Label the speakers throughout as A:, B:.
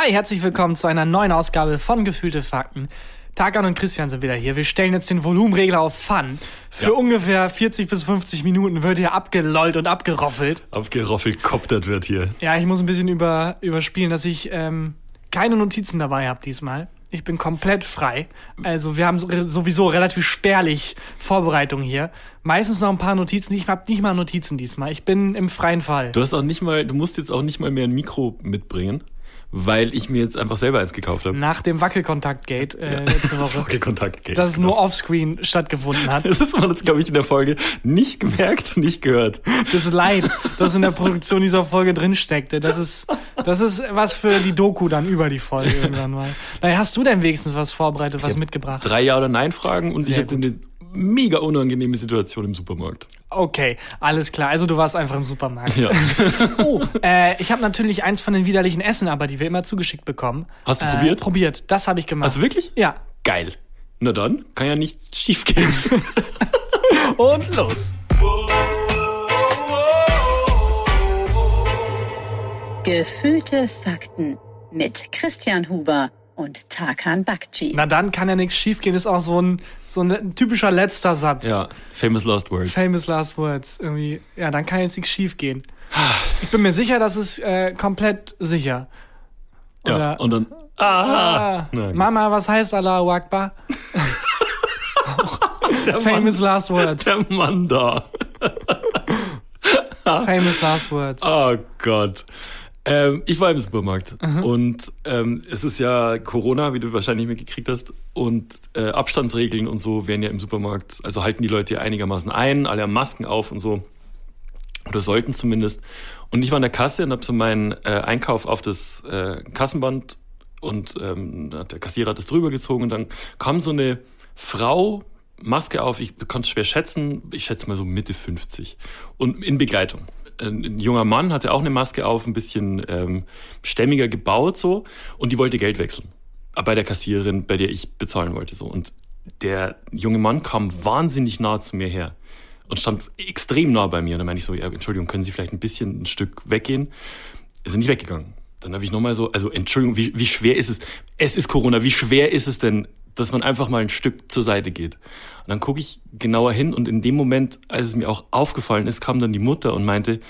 A: Hi, herzlich willkommen zu einer neuen Ausgabe von Gefühlte Fakten. Tarkan und Christian sind wieder hier. Wir stellen jetzt den Volumenregler auf Fun. Für
B: Ja.
A: ungefähr 40 bis 50 Minuten wird hier abgelollt und abgeroffelt.
B: Abgeroffelt koptert wird hier.
A: Ja, ich muss ein bisschen über, überspielen, dass ich ähm, keine Notizen dabei habe diesmal. Ich bin komplett frei. Also wir haben so- sowieso relativ spärlich Vorbereitung hier. Meistens noch ein paar Notizen. Ich habe nicht mal Notizen diesmal. Ich bin im freien Fall.
B: Du hast auch nicht mal, du musst jetzt auch nicht mal mehr ein Mikro mitbringen, weil ich mir jetzt einfach selber eins gekauft habe.
A: Nach dem Wackelkontakt-Gate äh, letzte Woche.
B: Kontakt geht.
A: dass es nur offscreen stattgefunden hat.
B: Das ist man jetzt, glaube ich, in der Folge nicht gemerkt und nicht gehört.
A: Das ist leid, das in der Produktion dieser Folge drinsteckte. Das ist, das ist was für die Doku dann über die Folge irgendwann mal. Naja, hast du denn wenigstens was vorbereitet, was mitgebracht?
B: Drei Ja oder Nein Fragen und ich
A: Sehr
B: hatte eine mega unangenehme Situation im Supermarkt.
A: Okay, alles klar. Also du warst einfach im Supermarkt.
B: Ja.
A: Oh, äh, ich habe natürlich eins von den widerlichen Essen, aber die wir immer zugeschickt bekommen.
B: Hast du
A: äh,
B: probiert?
A: Probiert. Das habe ich gemacht.
B: Hast du wirklich?
A: Ja.
B: Geil. Na dann, kann ja nichts schief gehen.
A: Und los.
C: Gefühlte Fakten mit Christian Huber und Tarkan Bakci.
A: Na dann kann ja nichts schiefgehen. Ist auch so ein, so ein typischer letzter Satz.
B: ja, famous last words.
A: Famous Last Words. Irgendwie. Ja, dann kann jetzt nichts schiefgehen. Ich bin mir sicher, das ist äh, komplett sicher.
B: Ja,
A: Oder-
B: und dann, ah,
A: Ah,
B: Na.
A: Mama, was heißt Allahu Akbar?
B: der
A: Famous
B: Mann,
A: Last Words.
B: der Mann da.
A: Famous Last Words.
B: Oh Gott. Ähm, ich war im Supermarkt und ähm, es ist ja Corona, wie du wahrscheinlich mitgekriegt hast, und äh, Abstandsregeln und so werden ja im Supermarkt, also halten die Leute ja einigermaßen ein, alle haben Masken auf und so. Oder sollten zumindest. Und ich war an der Kasse und habe so meinen äh, Einkauf auf das äh, Kassenband und ähm, der Kassierer hat das drüber gezogen und dann kam so eine Frau, Maske auf, ich kann es schwer schätzen, ich schätze mal so Mitte 50 und in Begleitung. Ein, junger Mann hatte auch eine Maske auf, ein bisschen ähm, stämmiger gebaut so und die wollte Geld wechseln. Bei der Kassiererin, bei der ich bezahlen wollte so. Und der junge Mann kam wahnsinnig nah zu mir her und stand extrem nah bei mir. Und dann meine ich so, ja, Entschuldigung, können Sie vielleicht ein bisschen ein Stück weggehen? Ist er nicht weggegangen. Dann habe ich nochmal so, also Entschuldigung, wie, wie schwer ist es? Es ist Corona, wie schwer ist es denn, dass man einfach mal ein Stück zur Seite geht? Und dann gucke ich genauer hin und in dem Moment, als es mir auch aufgefallen ist, kam dann die Mutter und meinte,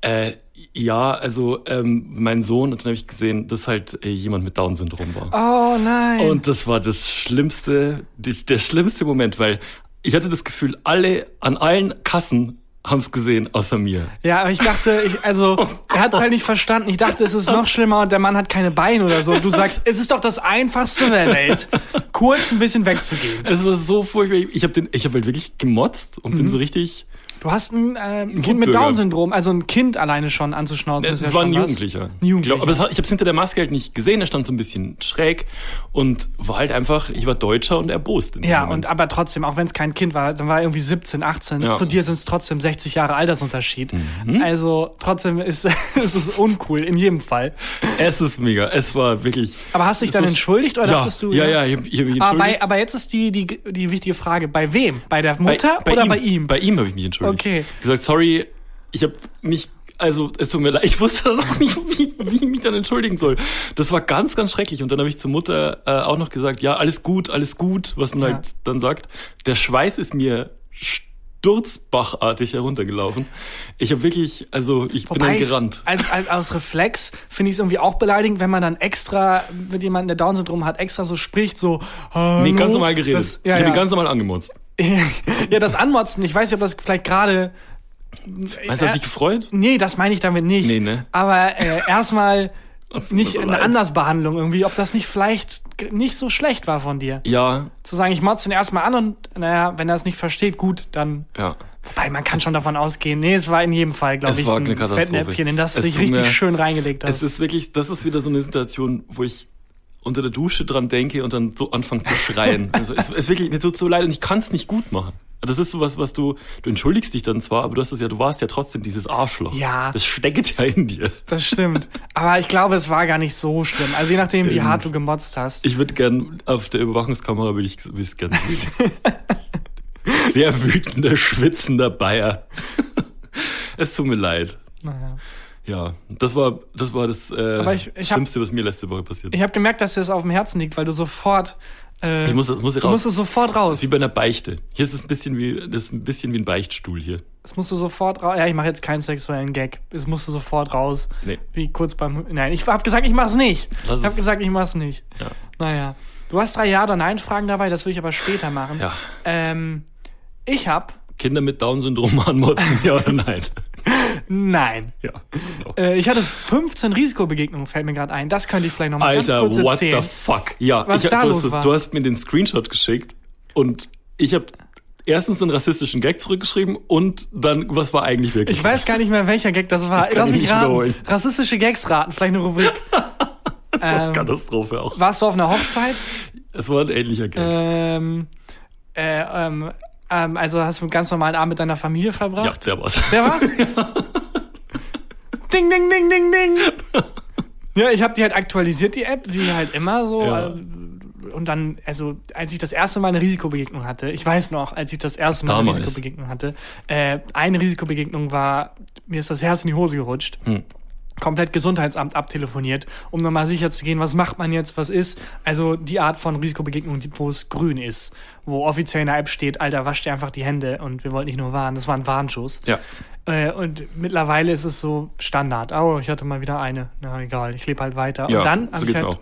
B: äh, ja, also ähm, mein Sohn, und dann habe ich gesehen, dass halt äh, jemand mit Down-Syndrom war.
A: Oh nein.
B: Und das war das schlimmste, die, der schlimmste Moment, weil ich hatte das Gefühl, alle an allen Kassen haben es gesehen, außer mir.
A: ja, aber ich dachte, ich, also, er hat es halt nicht verstanden. Ich dachte, es ist noch schlimmer und der Mann hat keine Beine oder so. Und du sagst, es ist doch das Einfachste der Welt, kurz ein bisschen wegzugehen.
B: Es war so furchtbar. Ich habe den, ich habe halt wirklich gemotzt und
A: Mhm.
B: bin so richtig.
A: Du hast ein, äh, ein Kind mit. Down-Syndrom, also ein Kind alleine schon anzuschnauzen.
B: Es
A: ist ja
B: war ein. Jugendlicher.
A: Ein Jugendlicher.
B: Glaub, aber es hat, ich habe es hinter der Maske halt nicht gesehen. Er stand so ein bisschen schräg und war halt einfach. Ich war Deutscher und erbost.
A: Ja,
B: Moment.
A: und aber trotzdem, auch wenn es kein Kind war, dann war er irgendwie 17, 18.
B: Ja.
A: Zu dir sind es trotzdem 60 Jahre Altersunterschied.
B: Mhm.
A: Also trotzdem ist es ist uncool, in jedem Fall.
B: es ist mega. Es war wirklich.
A: Aber hast du dich dann entschuldigt oder
B: ja,
A: dachtest du?
B: Ja, ja, ich habe ich hab mich
A: Aber, bei,
B: entschuldigt.
A: aber jetzt ist die, die, die wichtige Frage, bei wem? Bei der Mutter oder
B: ihm,
A: bei ihm?
B: Bei ihm habe ich mich entschuldigt.
A: Okay.
B: Gesagt, sorry, ich habe mich, also es tut mir leid, ich wusste dann auch nicht, wie, wie ich mich dann entschuldigen soll. Das war ganz, ganz schrecklich. Und dann habe ich zur Mutter äh, auch noch gesagt, ja, alles gut, alles gut, was man
A: Ja.
B: halt dann sagt. Der Schweiß ist mir sturzbachartig heruntergelaufen. Ich habe wirklich, also ich bin dann
A: Wobei
B: gerannt.
A: Als, als, aus Reflex finde ich es irgendwie auch beleidigend, wenn man dann extra, mit jemandem, der Down-Syndrom hat, extra so spricht, so.
B: Nee, ganz
A: hallo.
B: normal geredet.
A: Das, ja,
B: ich habe
A: ja.
B: ganz normal angemotzt.
A: ja, das Anmotzen, ich weiß nicht, ob das vielleicht gerade.
B: Meinst du, hat sich gefreut?
A: Nee, das meine ich damit nicht.
B: Nee, ne?
A: Aber äh, erstmal nicht
B: so
A: eine
B: leid.
A: Andersbehandlung irgendwie, ob das nicht vielleicht nicht so schlecht war von dir.
B: Ja,
A: Zu sagen, ich motze ihn erstmal an und naja, wenn er es nicht versteht, gut, dann.
B: ja.
A: Wobei, man kann schon davon ausgehen. Nee, es war in jedem Fall, glaube ich,
B: war
A: ein. Fettnäpfchen, in das du
B: Es
A: dich richtig schön reingelegt hast.
B: Es ist wirklich, das ist wieder so eine Situation, wo ich unter der Dusche dran denke und dann so anfange zu schreien. Also es ist wirklich, mir tut so leid und ich kann es nicht gut machen. Das ist sowas, was du, du entschuldigst dich dann zwar, aber du hast es ja, du warst ja trotzdem dieses Arschloch.
A: Ja.
B: Das steckt ja in dir.
A: Das stimmt. Aber ich glaube, es war gar nicht so schlimm. Also je nachdem, wie
B: Ähm,
A: hart du gemotzt hast.
B: Ich würde gern auf der Überwachungskamera würde ich es gern sehen. Sehr wütender, schwitzender Bayer. Es tut mir leid.
A: Naja.
B: Ja, das war das, war das äh,
A: ich- ich hab-
B: Schlimmste, was mir letzte Woche passiert ist.
A: Ich habe gemerkt, dass dir das auf dem Herzen liegt, weil du sofort. Äh,
B: Ich muss, das muss ich
A: du
B: raus.
A: musst es sofort
B: Das
A: raus.
B: ist wie bei einer Beichte. Hier ist es ein bisschen wie, das ist ein bisschen wie ein Beichtstuhl hier.
A: Es musst du sofort raus. Ja, ich mache jetzt keinen sexuellen Gag. Es musste sofort raus.
B: Nee.
A: Wie kurz beim. Nein, ich habe gesagt, ich mach's nicht.
B: Lass
A: ich habe
B: es.
A: gesagt, ich mach's nicht.
B: Ja.
A: Naja. Du hast drei Ja- oder Nein-Fragen dabei, das will ich aber später machen.
B: Ja.
A: Ähm, ich hab.
B: Kinder mit Down-Syndrom anmotzen, ja oder nein?
A: Nein.
B: Ja. Genau.
A: Äh, ich hatte 15 Risikobegegnungen, fällt mir gerade ein. Das könnte ich vielleicht noch mal ganz
B: Alter,
A: kurz
B: what
A: erzählen.
B: the fuck? Ja,
A: Was
B: ich,
A: da
B: du,
A: los
B: hast, das-
A: war?
B: du hast mir den Screenshot geschickt und ich habe erstens einen rassistischen Gag zurückgeschrieben und dann, was war eigentlich wirklich?
A: Ich weiß gar nicht mehr, welcher Gag das war. Lass mich raten.
B: wiederholen.
A: Rassistische Gags raten, vielleicht eine Rubrik. ähm,
B: Katastrophe auch.
A: warst du auf einer Hochzeit?
B: Es war ein ähnlicher Gag.
A: Ähm, äh, ähm, ähm, also hast du einen ganz normalen Abend mit deiner Familie
B: ja,
A: verbracht?
B: der war's.
A: Wer war's? ding, ding, ding, ding, ding. Ja, ich habe die halt aktualisiert, die App, wie halt immer so.
B: Ja.
A: Und dann, also als ich das erste Mal eine Risikobegegnung hatte, ich weiß noch, als ich das erste Mal
B: Damals.
A: eine Risikobegegnung hatte, äh, eine Risikobegegnung war, mir ist das Herz in die Hose gerutscht.
B: Hm.
A: Komplett Gesundheitsamt abtelefoniert, um nochmal sicher zu gehen, was macht man jetzt, was ist. Also die Art von Risikobegegnung, wo es grün ist, wo offiziell in der App steht, Alter, wasch dir einfach die Hände und wir wollten nicht nur warnen, das war ein Warnschuss.
B: Ja.
A: Äh, und mittlerweile ist es so Standard. Oh, ich hatte mal wieder eine. Na egal, ich lebe halt weiter.
B: Ja,
A: und dann
B: so geht's
A: halt
B: auch.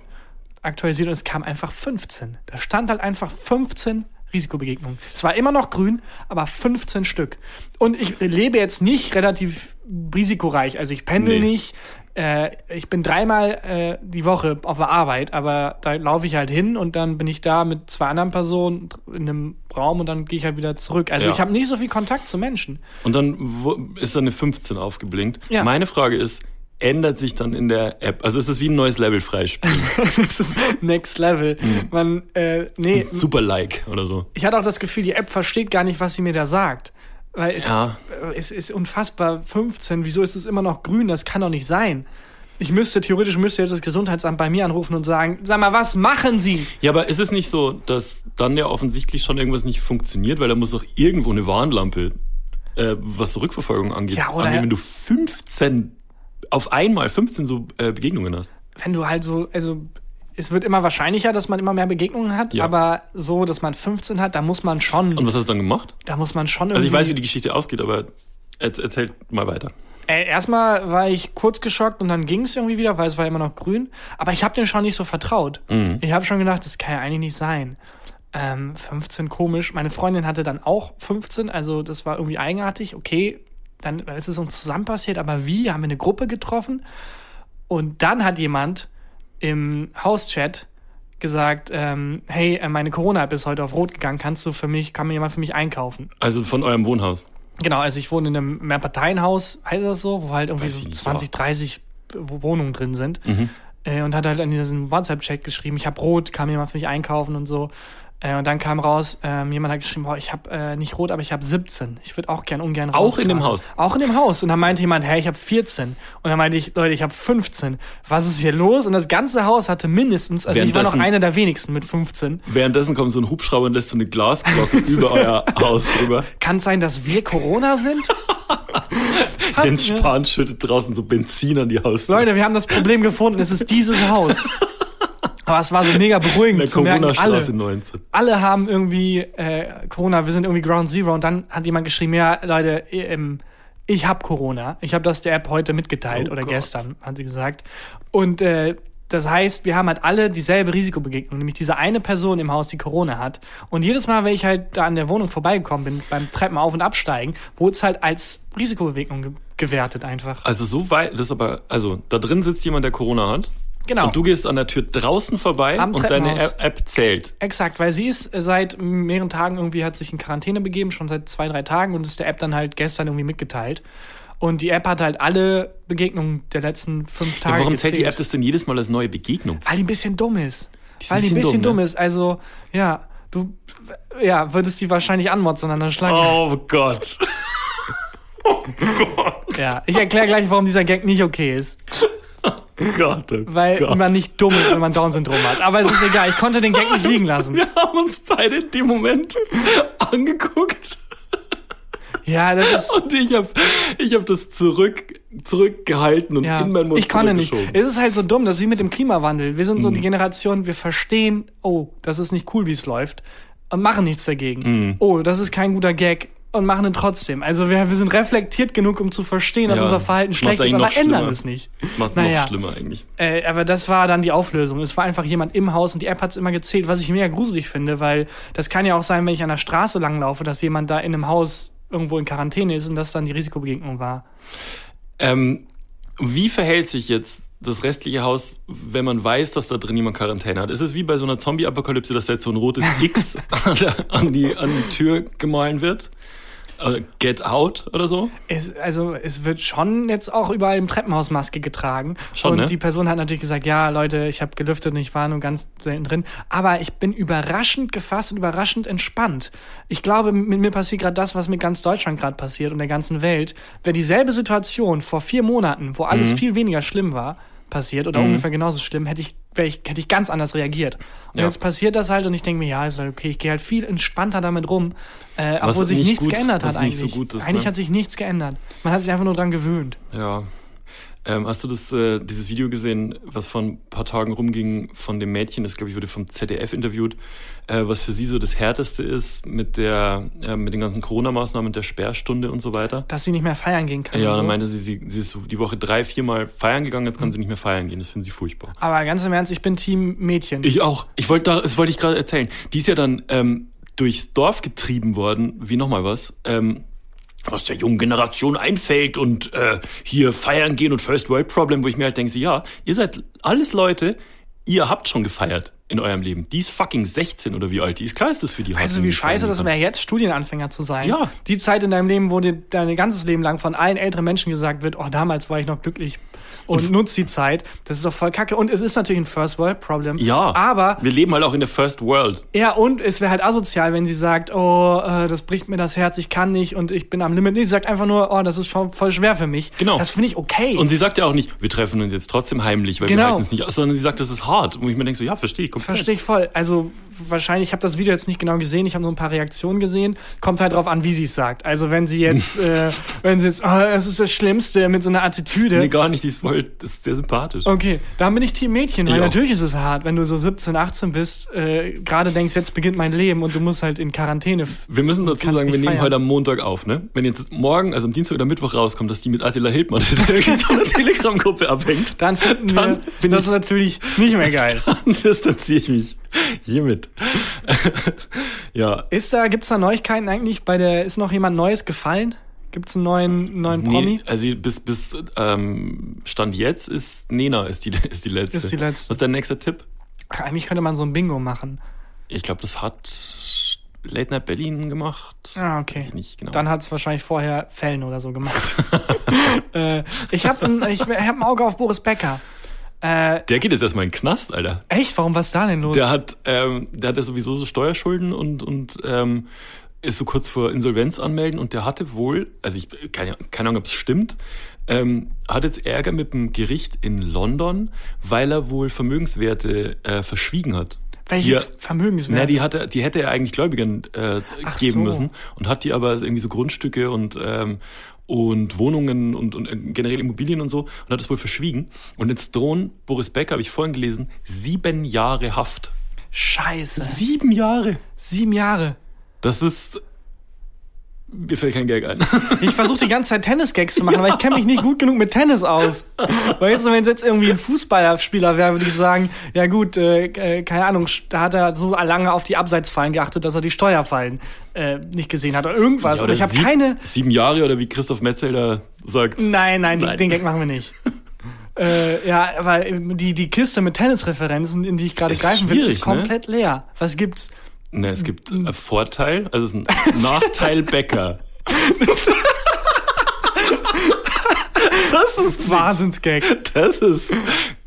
A: aktualisiert und es kam einfach 15. Da stand halt einfach 15 Risikobegegnungen. Es war immer noch grün, aber 15 Stück. Und ich lebe jetzt nicht relativ risikoreich. Also ich pendel
B: Nee.
A: nicht. Äh, ich bin dreimal äh, die Woche auf der Arbeit, aber da laufe ich halt hin und dann bin ich da mit zwei anderen Personen in einem Raum und dann gehe ich halt wieder zurück. Also
B: Ja.
A: ich habe nicht so viel Kontakt zu Menschen.
B: Und dann ist da eine 15 aufgeblinkt.
A: Ja.
B: Meine Frage ist, ändert sich dann in der App, also ist es wie ein neues Level freispielen?
A: das ist next level.
B: Mhm.
A: Man, äh, nee,
B: Super Like oder so.
A: ich hatte auch das Gefühl, die App versteht gar nicht, was sie mir da sagt. Weil es,
B: Ja.
A: es ist unfassbar 15. Wieso ist es immer noch grün? Das kann doch nicht sein. Ich müsste, theoretisch müsste jetzt das Gesundheitsamt bei mir anrufen und sagen, sag mal, was machen Sie?
B: Ja, aber ist es nicht so, dass dann ja offensichtlich schon irgendwas nicht funktioniert, weil da muss doch irgendwo eine Warnlampe, äh, was so Rückverfolgung angeht,
A: Ja, oder-
B: angehen, wenn du 15 auf einmal 15 so äh, Begegnungen hast.
A: Wenn du halt so, also es wird immer wahrscheinlicher, dass man immer mehr Begegnungen hat,
B: Ja.
A: aber so, dass man 15 hat, da muss man schon,
B: Und was hast du dann gemacht?
A: da muss man schon
B: Also ich weiß, wie die Geschichte ausgeht, aber erz- erzähl mal weiter.
A: Äh, erstmal war ich kurz geschockt und dann ging es irgendwie wieder, weil es war immer noch grün. Aber ich habe den schon nicht so vertraut.
B: Mhm.
A: Ich habe schon gedacht, das kann ja eigentlich nicht sein. Ähm, 15 komisch. Meine Freundin hatte dann auch 15, also das war irgendwie eigenartig. Okay, dann ist es uns zusammen passiert, aber wie? Haben wir eine Gruppe getroffen? Und dann hat jemand im Hauschat gesagt, ähm, hey, äh, meine Corona-App ist heute auf Rot gegangen, kannst du für mich, kann mir jemand für mich einkaufen?
B: Also von eurem Wohnhaus.
A: Genau, also ich wohne in einem Mehrparteienhaus, heißt das so, wo halt irgendwie
B: Weiß
A: so
B: nicht,
A: 20, 30 Wo- Wohnungen drin sind.
B: Mhm.
A: Äh, und hat halt an diesen WhatsApp-Chat geschrieben, ich habe Rot, kann jemand für mich einkaufen und so. Äh, und dann kam raus, ähm, jemand hat geschrieben, boah, ich habe äh, nicht Rot, aber ich habe 17. Ich würde auch gern ungern
B: Auch
A: raus
B: in dem. Haus?
A: Auch in dem Haus. Und dann meinte jemand, hey, ich habe 14. Und dann meinte ich, Leute, ich habe 15. Was ist hier los? Und das ganze Haus hatte mindestens, also ich war noch einer der wenigsten mit 15.
B: Währenddessen kommt so ein Hubschrauber und lässt so eine Glasglocke über euer Haus drüber.
A: Kann es sein, dass wir Corona sind?
B: Jens Spahn schüttet draußen so Benzin an die Haustür.
A: Leute, wir haben das Problem gefunden. Es ist dieses Haus. Aber es war so mega beruhigend zu merken, alle,
B: Corona-Straße 19.
A: alle haben irgendwie äh, Corona, wir sind irgendwie Ground Zero. Und dann hat jemand geschrieben, ja, Leute, ähm, ich habe Corona. Ich habe das der App heute mitgeteilt
B: Oh
A: oder
B: Gott.
A: gestern, hat sie gesagt. Und äh, das heißt, wir haben halt alle dieselbe Risikobegegnung, nämlich diese eine Person im Haus, die Corona hat. Und jedes Mal, wenn ich halt da an der Wohnung vorbeigekommen bin, beim Treppen auf- und absteigen, wurde es halt als Risikobegegnung ge gewertet einfach.
B: Also so weit, das ist aber, also da drin sitzt jemand, der Corona hat.
A: Genau.
B: Und du gehst an der Tür draußen vorbei
A: Am
B: und deine. App, zählt.
A: Exakt, weil sie ist äh, seit mehreren Tagen irgendwie hat sich in Quarantäne begeben, schon seit zwei, drei Tagen und ist der App dann halt gestern irgendwie mitgeteilt. Und die App hat halt alle Begegnungen der letzten fünf
B: Ja,
A: Tage.
B: warum zählt die
A: gezählt.
B: App das denn jedes Mal als neue Begegnung?
A: Weil die ein bisschen dumm ist.
B: Die ist
A: Weil die ein
B: bisschen dumm,
A: dumm,
B: ne?
A: ist. Also, ja, du ja, würdest die wahrscheinlich anmotzen an der Schlange.
B: Oh Gott.
A: Ja, ich erkläre gleich, warum dieser Gag nicht okay ist.
B: Gott, oh
A: Weil
B: Gott.
A: man nicht dumm ist, wenn man Down-Syndrom hat. Aber es ist egal, ich konnte den Gag nicht liegen lassen.
B: Wir haben uns beide in dem Moment angeguckt
A: Ja, das ist.
B: und ich habe ich hab das zurück zurückgehalten und
A: Ja,
B: in meinen Mund
A: ich konnte nicht. Es ist halt so dumm, das ist wie mit dem Klimawandel. Wir sind
B: Mhm.
A: so die Generation, wir verstehen, oh, das ist nicht cool, wie es läuft, und machen nichts dagegen.
B: Mhm.
A: Oh, das ist kein guter Gag und machen ihn trotzdem. Also wir, wir sind reflektiert genug, um zu verstehen, dass
B: Ja,
A: unser Verhalten schlecht ist, aber ändern
B: schlimmer.
A: es nicht.
B: Das macht
A: Naja.
B: noch schlimmer eigentlich.
A: Äh, aber das war dann die Auflösung. Es war einfach jemand im Haus und die App hat es immer gezählt, was ich mega gruselig finde, weil das kann ja auch sein, wenn ich an der Straße langlaufe, dass jemand da in einem Haus irgendwo in Quarantäne ist und das dann die Risikobegegnung war.
B: Ähm, wie verhält sich jetzt das restliche Haus, wenn man weiß, dass da drin jemand Quarantäne hat? Ist es wie bei so einer Zombie-Apokalypse, dass da jetzt so ein rotes X an, der, an, die, an die Tür gemahlen wird? Äh, Get out oder so?
A: Es, also es wird schon jetzt auch überall im Treppenhaus Maske getragen.
B: Schon,
A: und
B: ne?
A: die Person hat natürlich gesagt, ja Leute, ich habe gelüftet und ich war nur ganz selten drin. Aber ich bin überraschend gefasst und überraschend entspannt. Ich glaube, mit mir passiert gerade das, was mit ganz Deutschland gerade passiert und der ganzen Welt. Wäre dieselbe Situation vor vier Monaten, wo alles
B: Mhm.
A: viel weniger schlimm war, passiert oder ungefähr genauso schlimm, hätte ich, ich, hätte ich ganz anders reagiert. Und
B: Ja.
A: jetzt passiert das halt und ich denke mir, ja, ist halt okay, ich gehe halt viel entspannter damit rum, äh, obwohl sich
B: nicht
A: nichts
B: gut-
A: geändert hat
B: nicht
A: eigentlich.
B: so gut ist,
A: eigentlich
B: ne?
A: hat sich nichts geändert. Man hat sich einfach nur dran gewöhnt.
B: Ja. Ähm, hast du das, äh, dieses Video gesehen, was vor ein paar Tagen rumging von dem Mädchen, das glaube ich wurde vom ZDF interviewt, äh, was für sie so das Härteste ist mit der, äh, mit den ganzen Corona-Maßnahmen, der Sperrstunde und so weiter?
A: Dass sie nicht mehr feiern gehen kann.
B: Ja,
A: so.
B: dann meinte sie, sie, sie ist so die Woche drei, viermal feiern gegangen, jetzt kann sie nicht mehr feiern gehen. Das finden sie furchtbar.
A: Aber ganz im Ernst, ich bin Team Mädchen.
B: Ich auch. Ich wollte da, das wollte ich gerade erzählen. Die ist ja dann ähm, durchs Dorf getrieben worden, wie nochmal was. Ähm, was der jungen Generation einfällt und äh, hier feiern gehen und First World Problem, wo ich mir halt denke, ja, ihr seid alles Leute, ihr habt schon gefeiert in eurem Leben. Die ist fucking 16 oder wie alt die ist. Klar ist das für die
A: also wie scheiße das wäre jetzt, Studienanfänger zu sein.
B: Ja.
A: Die Zeit in deinem Leben, wo dir dein ganzes Leben lang von allen älteren Menschen gesagt wird, oh, damals war ich noch glücklich und nutzt die Zeit. Das ist doch voll kacke. Und es ist natürlich ein First World Problem.
B: Ja,
A: Aber
B: wir leben halt auch in der First World.
A: Ja, und es wäre halt asozial, wenn sie sagt, oh, äh, das bricht mir das Herz, ich kann nicht und ich bin am Limit. Nee, sie sagt einfach nur, oh, das ist voll, voll schwer für mich.
B: Genau.
A: Das finde ich okay.
B: Und sie sagt ja auch nicht, wir treffen uns jetzt trotzdem heimlich, weil wir
A: Genau.
B: halten es nicht aus, sondern sie sagt, das ist hart. Wo ich mir denke, so, ja, verstehe ich komplett.
A: Verstehe ich voll. Also wahrscheinlich, ich habe das Video jetzt nicht genau gesehen, ich habe nur ein paar Reaktionen gesehen. Kommt halt drauf an, wie sie es sagt. Also wenn sie jetzt, äh, wenn sie jetzt, oh, das ist das Schlimmste mit so einer Attitüde.
B: Nee, gar nicht, die ist voll, das ist sehr sympathisch.
A: Okay, dann bin ich Team Mädchen, weil
B: Ich auch.
A: natürlich ist es hart, wenn du so 17, 18 bist, äh, gerade denkst, jetzt beginnt mein Leben und du musst halt in Quarantäne.
B: Wir müssen dazu sagen, wir nehmen
A: feiern.
B: heute am Montag auf, ne? Wenn jetzt morgen, also am Dienstag oder Mittwoch rauskommt, dass die mit Attila Hildmann in irgendeiner Telegram-Gruppe abhängt,
A: Dann finden
B: Dann
A: wir
B: bin
A: das
B: ich-
A: natürlich nicht mehr geil.
B: dann distanziere ich mich hiermit. ja.
A: Ist da, gibt's da Neuigkeiten eigentlich? Bei der, ist noch jemand Neues gefallen? Gibt's einen neuen, neuen Promi?
B: Nee, also bis, bis ähm, Stand jetzt ist Nena ist die, ist die letzte.
A: Ist die letzte.
B: Was ist dein nächster Tipp?
A: Ach, eigentlich könnte man so ein Bingo machen.
B: Ich glaube, das hat Late Night Berlin gemacht.
A: Ah, okay.
B: Genau.
A: Dann hat's wahrscheinlich vorher Fällen oder so gemacht. äh, ich habe ein, ich hab ein Auge auf Boris Becker. Äh,
B: der geht jetzt erstmal in den Knast, Alter.
A: echt? Warum was da denn los?
B: Der hat, ähm, der hat ja sowieso so Steuerschulden und, und ähm, ist so kurz vor Insolvenz anmelden und der hatte wohl, also ich keine, keine Ahnung, ob es stimmt, ähm, hat jetzt Ärger mit dem Gericht in London, weil er wohl Vermögenswerte äh, verschwiegen hat.
A: Welche
B: Die er-
A: Vermögenswerte?
B: Na, die hatte, die hätte er eigentlich Gläubigern äh, geben
A: so.
B: müssen und hat die aber irgendwie so Grundstücke und ähm, und Wohnungen und, und äh, generell Immobilien und so und hat es wohl verschwiegen. Und jetzt drohen Boris Becker, habe ich vorhin gelesen, sieben Jahre Haft.
A: Scheiße.
B: Sieben Jahre.
A: Sieben Jahre.
B: Das ist. Mir fällt kein Gag ein.
A: Ich versuche die ganze Zeit Tennis-Gags zu machen, aber ich kenne mich nicht gut genug mit Tennis aus. Weißt du, wenn es jetzt irgendwie ein Fußballspieler wäre, würde ich sagen, ja gut, äh, äh, keine Ahnung, da hat er so lange auf die Abseitsfallen geachtet, dass er die Steuerfallen äh, nicht gesehen hat oder irgendwas.
B: Ja,
A: aber ich habe keine.
B: Sieben Jahre oder wie Christoph Metzelder sagt.
A: Nein, nein,
B: Nein.
A: Den, den Gag machen wir nicht. äh, ja, aber die, die Kiste mit Tennisreferenzen, in die ich gerade greifen will, ist
B: ne?
A: komplett leer. Was gibt's?
B: Ne, es gibt einen Vorteil, also es ist ein Nachteil Becker.
A: Das ist Wahnsinnsgag.
B: Das ist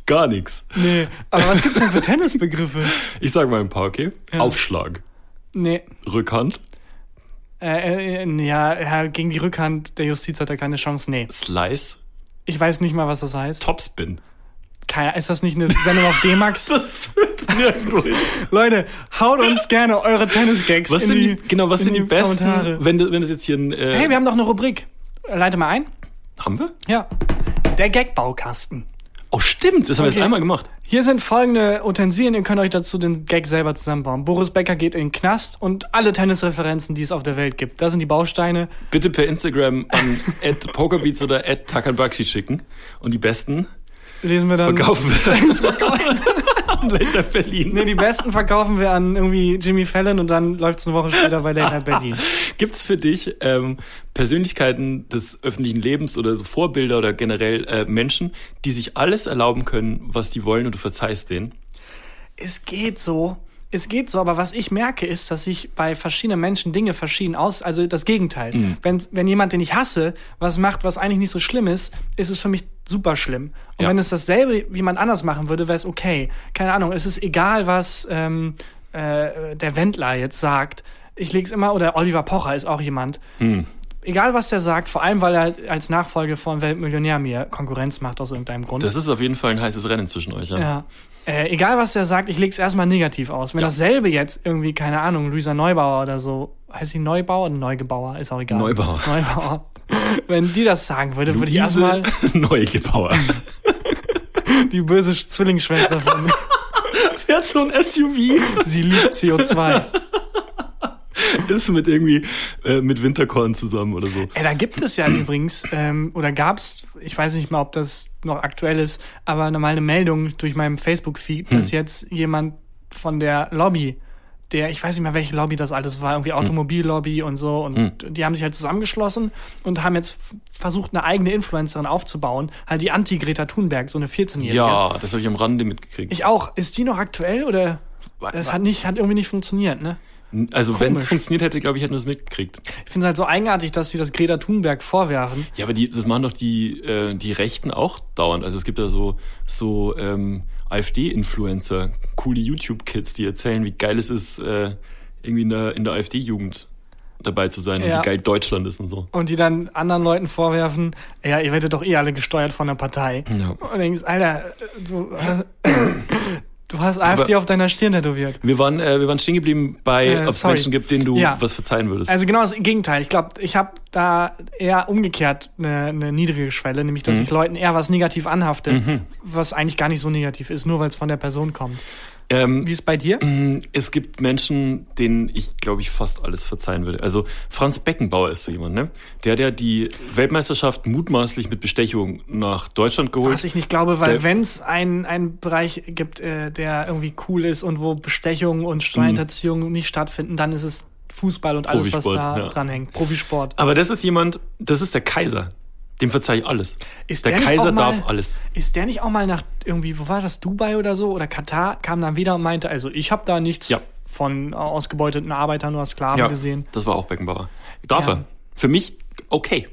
B: gar nichts.
A: Nee, aber was gibt's denn für Tennisbegriffe?
B: Ich sag mal ein paar, okay? Aufschlag.
A: Nee.
B: Rückhand.
A: Äh, äh, ja, ja, gegen die Rückhand der Justiz hat er keine Chance. Nee.
B: Slice.
A: Ich weiß nicht mal, was das heißt.
B: Topspin.
A: Keine, ist das nicht eine Sendung auf D-Max?
B: Das.
A: Leute, haut uns gerne eure Tennis-Gags in die,
B: die, genau, was
A: in
B: sind die, besten,
A: Kommentare.
B: wenn, wenn das jetzt hier ein, äh,
A: Hey, wir haben doch eine Rubrik. Leite mal ein.
B: Haben wir?
A: Ja. Der Gag-Baukasten.
B: Oh, stimmt, das haben wir
A: Okay.
B: jetzt einmal gemacht.
A: Hier sind folgende Utensilien, ihr könnt euch dazu den Gag selber zusammenbauen. Boris Becker geht in den Knast und alle Tennisreferenzen, die es auf der Welt gibt. Das sind die Bausteine.
B: Bitte per Instagram an pokerbeats oder takanbakshi schicken. Und die besten
A: Lesen wir dann.
B: verkaufen wir an Late Night Berlin.
A: Nee, die besten verkaufen wir an irgendwie Jimmy Fallon und dann läuft's eine Woche später bei Late Night Berlin.
B: Gibt's für dich ähm, Persönlichkeiten des öffentlichen Lebens oder so Vorbilder oder generell äh, Menschen, die sich alles erlauben können, was die wollen und du verzeihst denen?
A: Es geht so. Es geht so, aber was ich merke, ist, dass ich bei verschiedenen Menschen Dinge verschieden aus, also das Gegenteil. Wenn, wenn jemand, den ich hasse, was macht, was eigentlich nicht so schlimm ist, ist es für mich super schlimm. Und
B: Ja.
A: wenn es dasselbe jemand anders machen würde, wäre es okay. Keine Ahnung, es ist egal, was ähm, äh, der Wendler jetzt sagt. Ich leg's immer, oder Oliver Pocher ist auch jemand. Egal, was der sagt, vor allem, weil er als Nachfolge von Weltmillionär mir Konkurrenz macht aus irgendeinem Grund.
B: Das ist auf jeden Fall ein heißes Rennen zwischen euch. Ja.
A: Ja. Äh, egal was der sagt, ich leg's erstmal negativ aus. Wenn
B: Ja.
A: dasselbe jetzt irgendwie, keine Ahnung, Luisa Neubauer oder so, heißt sie Neubauer oder Neugebauer, ist auch egal.
B: Neubauer.
A: Neubauer. Wenn die das sagen würde, würde ich
B: Luise
A: erstmal
B: Neugebauer.
A: die böse Zwillingsschwester von
B: Fährt so ein SUV.
A: sie liebt CO2.
B: Ist mit irgendwie äh, mit Winterkorn zusammen oder so.
A: Ey, da gibt es ja übrigens, ähm, oder gab's, ich weiß nicht mal, ob das noch aktuell ist, aber mal eine Meldung durch meinen Facebook-Feed,
B: Hm.
A: dass jetzt jemand von der Lobby, der, ich weiß nicht mehr, welche Lobby das alles war,
B: Hm.
A: irgendwie Automobillobby und so, und die haben sich halt zusammengeschlossen und haben jetzt versucht, eine eigene Influencerin aufzubauen, halt die Anti-Greta Thunberg, so eine 14-Jährige.
B: Ja, das habe ich am Rande mitgekriegt.
A: Ich auch. Ist die noch aktuell oder? Das hat nicht, hat irgendwie nicht funktioniert, ne?
B: also wenn es funktioniert hätte, glaube ich, hätten wir es mitgekriegt.
A: Ich finde es halt so eigenartig, dass sie das Greta Thunberg vorwerfen.
B: Ja, aber die, das machen doch die, äh, die Rechten auch dauernd. Also es gibt da so, so ähm, AfD-Influencer, coole YouTube-Kids, die erzählen, wie geil es ist, äh, irgendwie in der, in der AfD-Jugend dabei zu sein und
A: Ja.
B: wie geil Deutschland ist und so.
A: und die dann anderen Leuten vorwerfen, ja, ihr werdet doch eh alle gesteuert von der Partei.
B: Ja.
A: Und denkst, Alter, du, du hast AfD auf deiner Stirn tätowiert.
B: Wir waren, äh, wir waren stehen geblieben bei,
A: Äh,
B: ob es. Menschen gibt, denen du
A: Ja.
B: was verzeihen würdest.
A: Also genau das Gegenteil. Ich glaube, ich habe da eher umgekehrt eine, eine niedrige Schwelle, nämlich dass ich Leuten eher was negativ anhafte, was eigentlich gar nicht so negativ ist, nur weil es von der Person kommt.
B: Ähm,
A: Wie ist bei dir?
B: Mm, Es gibt Menschen, denen ich, glaube ich, fast alles verzeihen würde. Also Franz Beckenbauer ist so jemand, ne? Der hat ja die Weltmeisterschaft mutmaßlich mit Bestechung nach Deutschland geholt.
A: Was ich nicht glaube, weil
B: Der-
A: wenn es einen, einen Bereich gibt, äh, der irgendwie cool ist und wo Bestechung und Steuerhinterziehung nicht stattfinden, dann ist es Fußball und alles, was da
B: ja.
A: dranhängt. Profisport.
B: Aber das ist jemand, das ist der Kaiser. Dem verzeih ich alles.
A: Ist
B: der
A: der
B: Kaiser
A: mal-
B: darf alles.
A: Ist der nicht auch mal nach irgendwie, wo war das, Dubai oder so oder Katar, kam dann wieder und meinte, also ich habe da nichts
B: Ja.
A: von ausgebeuteten Arbeitern oder Sklaven
B: Ja,
A: gesehen.
B: das war auch Beckenbauer. Darf
A: Ja.
B: er. Für mich okay.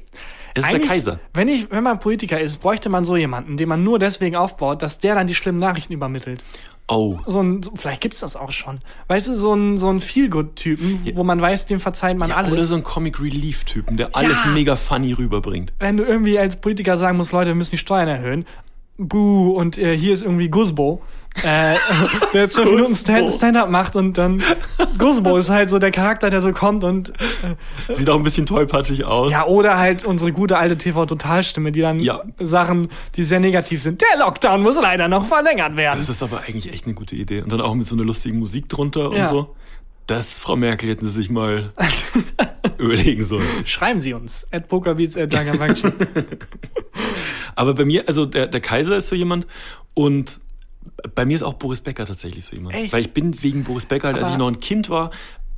B: Es ist der
A: Eigentlich,
B: Kaiser.
A: Wenn, ich, wenn man Politiker ist, bräuchte man so jemanden, den man nur deswegen aufbaut, dass der dann die schlimmen Nachrichten übermittelt.
B: Oh.
A: So ein, so, vielleicht gibt's das auch schon. Weißt du, so ein, so ein Feelgood-Typen, wo man weiß, dem verzeiht man
B: Ja,
A: alles.
B: oder so ein Comic Relief Typen, der alles mega funny rüberbringt.
A: wenn du irgendwie als Politiker sagen musst, Leute, wir müssen die Steuern erhöhen. Buh, und äh, hier ist irgendwie Gusbo, äh, der zwölf Minuten Stand-
B: Gusbo.
A: Stand-up macht und dann Gusbo ist halt so der Charakter, der so kommt und äh,
B: Sieht auch ein bisschen tollpatschig aus.
A: ja, oder halt unsere gute alte TV-Totalstimme, die dann
B: Ja.
A: Sachen, die sehr negativ sind. Der Lockdown muss leider noch verlängert werden.
B: Das ist aber eigentlich echt eine gute Idee. Und dann auch mit so einer lustigen Musik drunter
A: Ja.
B: und so. Das, Frau Merkel, hätten Sie sich mal überlegen sollen.
A: Schreiben Sie uns. At Pokerbeats at.
B: Aber bei mir, also der, der Kaiser ist so jemand und bei mir ist auch Boris Becker tatsächlich so jemand.
A: Echt?
B: Weil ich bin wegen Boris Becker, halt, als ich noch ein Kind war,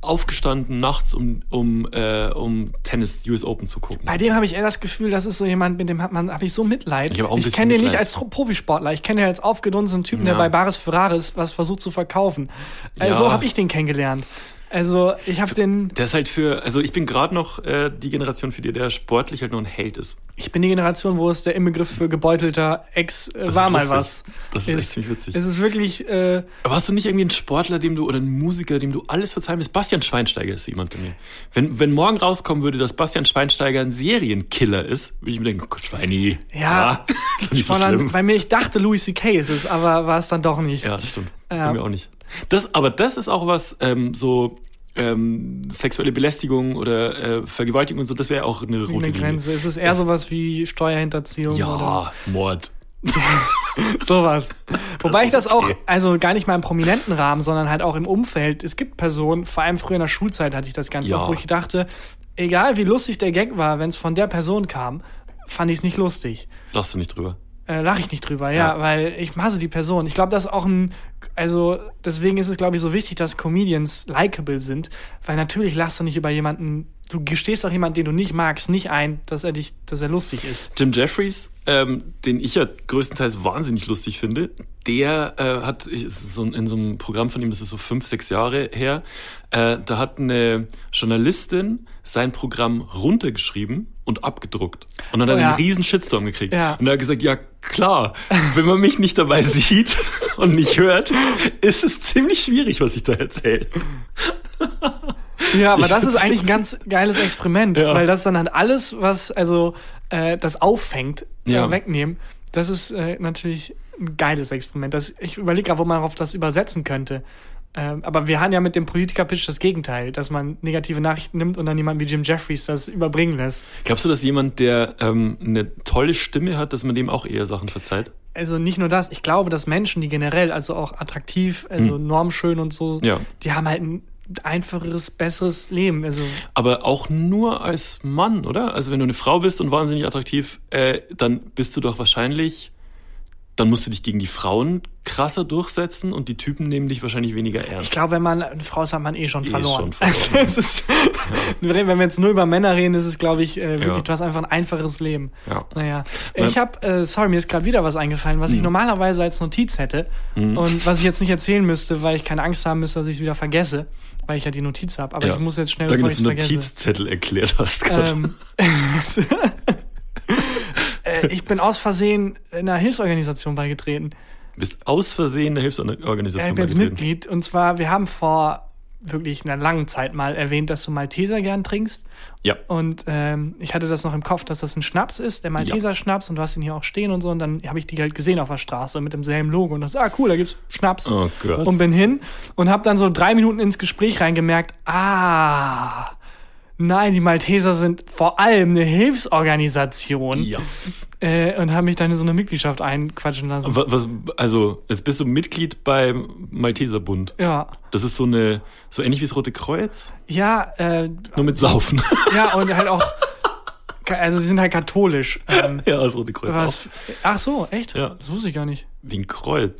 B: aufgestanden nachts, um, um, äh, um Tennis US Open zu gucken.
A: Bei dem habe ich eher das Gefühl, das ist so jemand, mit dem hat man, habe ich so Mitleid.
B: Ich
A: ich kenne den nicht als Profisportler, ich kenne den als aufgedunsenen Typen, der
B: Ja.
A: bei Baris Ferraris was versucht zu verkaufen. Äh,
B: Ja.
A: So habe ich den kennengelernt. Also ich habe den,
B: Der ist halt für, also ich bin gerade noch äh, die Generation für die, der sportlich halt noch ein Held ist.
A: ich bin die Generation, wo es der Inbegriff für gebeutelter Ex äh, war
B: ist
A: mal was.
B: Das ist echt ziemlich witzig.
A: Es ist wirklich, äh,
B: Aber hast du nicht irgendwie einen Sportler, dem du oder einen Musiker, dem du alles verzeihen willst? Bastian Schweinsteiger ist jemand bei mir. Wenn, wenn morgen rauskommen würde, dass Bastian Schweinsteiger ein Serienkiller ist, würde ich mir denken, Gott, Schweini.
A: Ja.
B: ist doch nicht so
A: sondern
B: schlimm.
A: bei mir, ich dachte Louis C.K. ist es, aber war es dann doch nicht.
B: Ja, stimmt. Das
A: Ja.
B: bei mir auch nicht. Das, aber das ist auch was, ähm, so ähm, sexuelle Belästigung oder äh, Vergewaltigung und so, das wäre auch eine rote
A: Eine
B: Linie.
A: Grenze. Es ist eher sowas wie Steuerhinterziehung oder
B: Ja, Mord.
A: sowas. Wobei ich das auch, also gar nicht mal im prominenten Rahmen, sondern halt auch im Umfeld. Es gibt Personen, vor allem früher in der Schulzeit hatte ich das Ganze
B: Ja.
A: auch, wo ich dachte, egal wie lustig der Gag war, wenn es von der Person kam, fand ich es nicht lustig.
B: Lachst du nicht drüber.
A: Äh, Lache ich nicht drüber, ja,
B: Ja.
A: weil ich hasse die Person. Ich glaube, das ist auch ein, also deswegen ist es, glaube ich, so wichtig, dass Comedians likable sind, weil natürlich lachst du nicht über jemanden, du gestehst auch jemanden, den du nicht magst, nicht ein, dass er dich, dass er lustig ist.
B: Jim Jeffries, ähm, den ich ja größtenteils wahnsinnig lustig finde, der äh, hat so in so einem Programm von ihm, das ist so fünf, sechs Jahre her, äh, da hat eine Journalistin sein Programm runtergeschrieben und abgedruckt. Und dann
A: Oh
B: hat er
A: ja.
B: einen riesen Shitstorm gekriegt.
A: Ja.
B: Und er hat gesagt, ja klar, wenn man mich nicht dabei sieht und nicht hört, ist es ziemlich schwierig, was ich da erzähle.
A: Ja, aber
B: Ich
A: das ist eigentlich ein ganz geiles Experiment,
B: Ja.
A: weil das dann halt alles, was also äh, das auffängt,
B: Ja.
A: äh, wegnehmen. Das ist äh, natürlich ein geiles Experiment. Das, ich überlege gerade, wo man auf das übersetzen könnte. Ähm, aber wir haben ja mit dem Politiker-Pitch das Gegenteil, dass man negative Nachrichten nimmt und dann jemand wie Jim Jeffries das überbringen lässt.
B: Glaubst du, dass jemand, der ähm, eine tolle Stimme hat, dass man dem auch eher Sachen verzeiht?
A: Also nicht nur das, ich glaube, dass Menschen, die generell, also auch attraktiv, also normschön und so,
B: Hm. Ja.
A: die haben halt ein einfacheres, besseres Leben. Also
B: Aber auch nur als Mann, oder? Also wenn du eine Frau bist und wahnsinnig attraktiv, äh, dann bist du doch wahrscheinlich, dann musst du dich gegen die Frauen krasser durchsetzen und die Typen nehmen dich wahrscheinlich weniger ernst.
A: Ich glaube, wenn man eine Frau ist, hat man eh schon
B: Eh
A: verloren.
B: schon verloren.
A: Also, ist, Wenn wir jetzt nur über Männer reden, ist es, glaube ich, äh, wirklich,
B: Ja.
A: du hast einfach ein einfaches Leben.
B: Ja.
A: Naja.
B: Ja.
A: Ich habe, äh, sorry, mir ist gerade wieder was eingefallen, was ich normalerweise als Notiz hätte und was ich jetzt nicht erzählen müsste, weil ich keine Angst haben müsste, dass ich es wieder vergesse, weil ich ja die Notiz habe. Aber
B: Ja.
A: ich muss jetzt schnell,
B: Danke,
A: bevor ich es vergesse.
B: Notizzettel erklärt hast gerade.
A: Ähm, äh, ich bin aus Versehen einer Hilfsorganisation beigetreten.
B: bist aus Versehen
A: Ja,
B: Hilfsorganisation
A: ich bin jetzt
B: beigetreten.
A: Mitglied. Und zwar, wir haben vor wirklich einer langen Zeit mal erwähnt, dass du Malteser gern trinkst.
B: Ja.
A: Und ähm, ich hatte das noch im Kopf, dass das ein Schnaps ist, der Malteser Schnaps. Und du hast ihn hier auch stehen und so. Und dann habe ich die halt gesehen auf der Straße mit demselben Logo. Und dachte, ah cool, da gibt's Schnaps.
B: Oh Gott.
A: Und bin hin und habe dann so drei Minuten ins Gespräch reingemerkt, ah, nein, die Malteser sind vor allem eine Hilfsorganisation.
B: ja.
A: Äh, und habe mich dann in so eine Mitgliedschaft einquatschen lassen.
B: Wa- Was, also, jetzt bist du Mitglied beim Malteserbund.
A: ja.
B: Das ist so eine, so ähnlich wie das Rote Kreuz,
A: Ja, äh,
B: nur mit Saufen.
A: ja, und halt auch, also sie sind halt katholisch. Ähm,
B: ja, das Rote Kreuz auch.
A: was, ach so, echt?
B: Ja.
A: Das wusste ich gar nicht.
B: Wie ein Kreuz.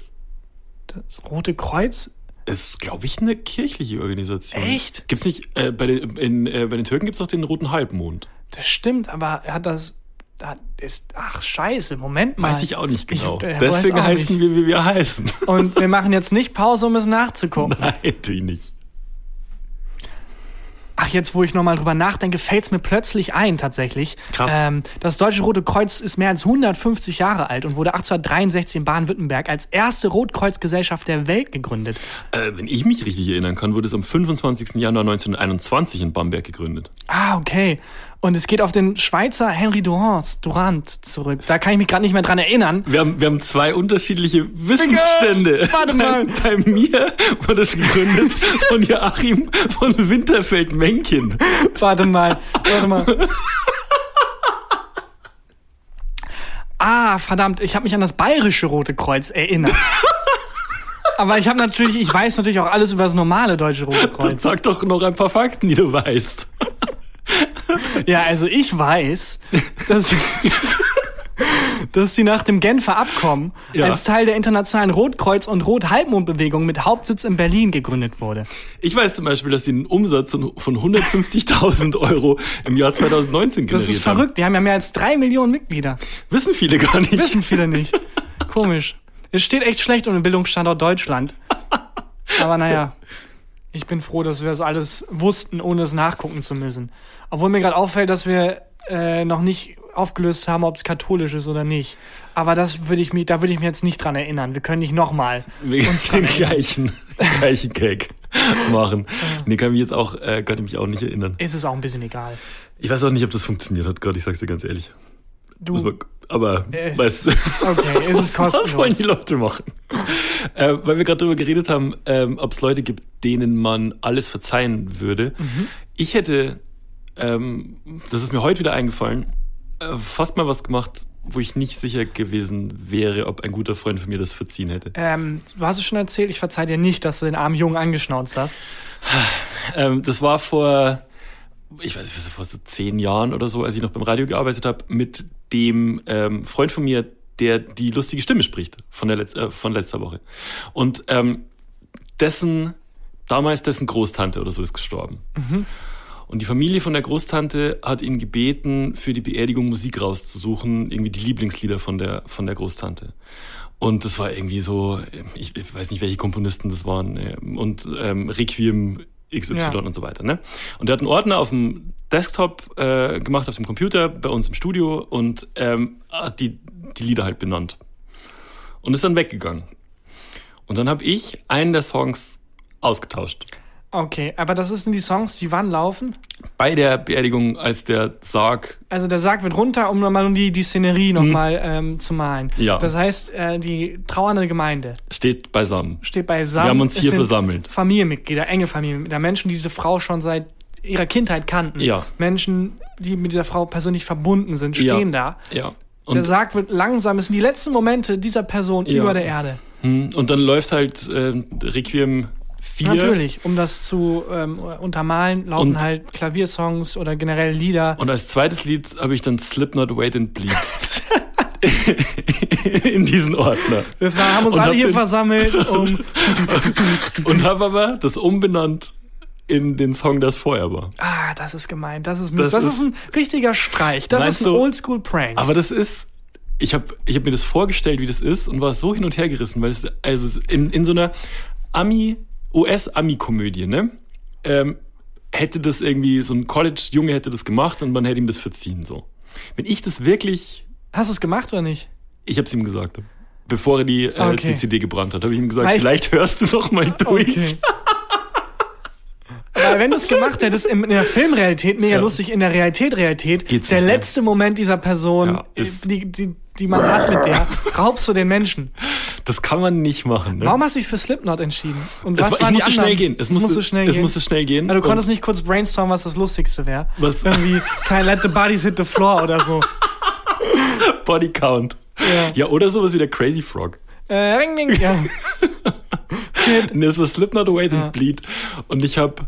A: Das Rote Kreuz?
B: Ist, glaube ich, eine kirchliche Organisation.
A: Echt?
B: Gibt's nicht, äh, bei, den, in, äh, bei den Türken gibt's doch den Roten Halbmond.
A: Das stimmt, aber hat das, da ist, ach scheiße, Moment mal.
B: Weiß ich auch nicht genau.
A: Ich,
B: Deswegen heißen
A: nicht.
B: wir, wie wir heißen.
A: Und wir machen jetzt nicht Pause, um es nachzugucken.
B: Nein, tu nicht.
A: Ach, jetzt, wo ich nochmal drüber nachdenke, fällt es mir plötzlich ein, tatsächlich.
B: Krass.
A: Ähm, das Deutsche Rote Kreuz ist mehr als 150 Jahre alt und wurde 1863 in Baden-Württemberg als erste Rotkreuzgesellschaft der Welt gegründet.
B: Äh, wenn ich mich richtig erinnern kann, wurde es am 25. Januar 1921 in Bamberg gegründet.
A: Ah, okay. Und es geht auf den Schweizer Henry Durant, Durant zurück. Da kann ich mich gerade nicht mehr dran erinnern.
B: Wir haben, wir haben zwei unterschiedliche Wissensstände.
A: Warte mal.
B: Bei, bei mir wurde es gegründet von Joachim von Winterfeld-Menken.
A: Warte mal, warte mal. Ah, verdammt, ich habe mich an das bayerische Rote Kreuz erinnert. Aber ich habe natürlich, ich weiß natürlich auch alles über das normale Deutsche Rote
B: Dann
A: Kreuz.
B: sag doch noch ein paar Fakten, die du weißt.
A: Ja, also ich weiß, dass, dass sie nach dem Genfer Abkommen
B: Ja.
A: als Teil der internationalen Rotkreuz- und Rot-Halbmond-Bewegung mit Hauptsitz in Berlin gegründet wurde.
B: Ich weiß zum Beispiel, dass sie einen Umsatz von von 150.000 Euro im Jahr 2019
A: Das
B: generiert
A: ist verrückt, die haben ja mehr als drei Millionen Mitglieder.
B: haben. Wissen viele gar nicht.
A: Wissen viele nicht. Komisch. Es steht echt schlecht um den Bildungsstandort Deutschland. Aber naja, ich bin froh, dass wir das alles wussten, ohne es nachgucken zu müssen. Obwohl mir gerade auffällt, dass wir äh, noch nicht aufgelöst haben, ob es katholisch ist oder nicht. Aber das würde ich mich, da würde ich mich jetzt nicht dran erinnern. Wir können nicht nochmal.
B: Den gleichen, gleichen Gag machen. Nee, kann mich jetzt auch, äh, kann ich mich auch nicht erinnern.
A: Ist es auch ein bisschen egal.
B: Ich weiß auch nicht, ob das funktioniert hat, gerade, ich sag's dir ganz ehrlich.
A: Du,
B: aber
A: Es-
B: weißt
A: okay, es ist
B: was wollen die
A: kostenlos.
B: Leute machen? äh, weil wir gerade darüber geredet haben, ähm, ob es Leute gibt, denen man alles verzeihen würde.
A: Mhm.
B: Ich hätte, ähm, das ist mir heute wieder eingefallen, äh, fast mal was gemacht, wo ich nicht sicher gewesen wäre, ob ein guter Freund von mir das verziehen hätte.
A: Ähm, du hast es schon erzählt, ich verzeih dir nicht, dass du den armen Jungen angeschnauzt hast.
B: Ähm, das war vor, ich weiß nicht, vor so zehn Jahren oder so, als ich noch beim Radio gearbeitet habe, mit dem ähm, Freund von mir, der die lustige Stimme spricht von, der Letz äh, von letzter Woche. Und ähm, dessen, damals dessen Großtante oder so ist gestorben. Und die Familie von der Großtante hat ihn gebeten, für die Beerdigung Musik rauszusuchen, irgendwie die Lieblingslieder von der, von der Großtante. Und das war irgendwie so, ich, ich weiß nicht, welche Komponisten das waren, äh, und ähm, Requiem XY
A: Ja.
B: und so weiter. Ne? Und er hat einen Ordner auf dem Desktop äh, gemacht, auf dem Computer, bei uns im Studio und ähm, hat die, die Lieder halt benannt. Und ist dann weggegangen. Und dann habe ich einen der Songs ausgetauscht.
A: Okay, aber das sind die Songs, die wann laufen?
B: Bei der Beerdigung, als der Sarg
A: Also der Sarg wird runter, um nochmal die, die Szenerie nochmal ähm, zu malen.
B: Mhm. Ja.
A: Das heißt, äh, die trauernde Gemeinde
B: steht beisammen.
A: steht beisammen.
B: Wir haben uns
A: Es
B: hier versammelt.
A: Familienmitglieder, enge Familienmitglieder, Menschen, die diese Frau schon seit ihrer Kindheit kannten.
B: Ja.
A: Menschen, die mit dieser Frau persönlich verbunden sind, stehen da.
B: Ja.
A: der
B: Und,
A: Sarg wird langsam, es sind die letzten Momente dieser Person
B: Ja.
A: über der Erde.
B: hm, und dann läuft halt äh, Requiem 4.
A: Natürlich, um das zu ähm, untermalen, laufen
B: Und-
A: halt Klaviersongs oder generell Lieder.
B: Und als zweites Lied habe ich dann Slipknot Wait and Bleed in diesen Ordner.
A: Wir haben uns
B: Und
A: alle hier versammelt, um.
B: Und habe aber das umbenannt in den Song, das vorher war.
A: Ah, das ist gemein. Das ist Mist.
B: Das
A: Das, ist,
B: ist-
A: ein richtiger Streich. Das ist ein Oldschool-Prank.
B: Aber das ist, ich habe ich hab mir das vorgestellt, wie das ist und war so hin und her gerissen, weil es also in, in so einer Ami, US-Ami-Komödie, ne? Ähm, hätte das irgendwie, so ein College-Junge hätte das gemacht und man hätte ihm das verziehen, so. Wenn ich das wirklich,
A: Hast du es gemacht oder nicht?
B: ich habe es ihm gesagt, bevor er die, äh,
A: Okay.
B: die CD gebrannt hat, habe ich ihm gesagt,
A: Weil ich-
B: vielleicht hörst du doch mal durch.
A: Okay. Weil wenn du es gemacht hättest in, in der Filmrealität, mega
B: Ja.
A: lustig, in der Realität, Realität,
B: Geht's
A: der
B: nicht mehr.
A: letzte Moment dieser Person,
B: Ja, ist-
A: die, die, die man hat mit der, raubst du den Menschen.
B: Das kann man nicht machen. Ne?
A: Warum hast du dich für Slipknot entschieden? Und
B: es,
A: was
B: war- ich
A: waren die
B: musste schnell gehen. Es, musste,
A: musste schnell
B: es
A: gehen.
B: musste schnell gehen.
A: Ja, du konntest nicht kurz brainstormen, was das Lustigste wäre.
B: Was?
A: Irgendwie kein Let the Bodies Hit the Floor oder so.
B: Body Count.
A: Ja.
B: Ja, oder sowas wie der Crazy Frog.
A: Äh, ring, ring, ja.
B: Und das war Slipknot Away
A: Ja.
B: and Bleed. Und ich habe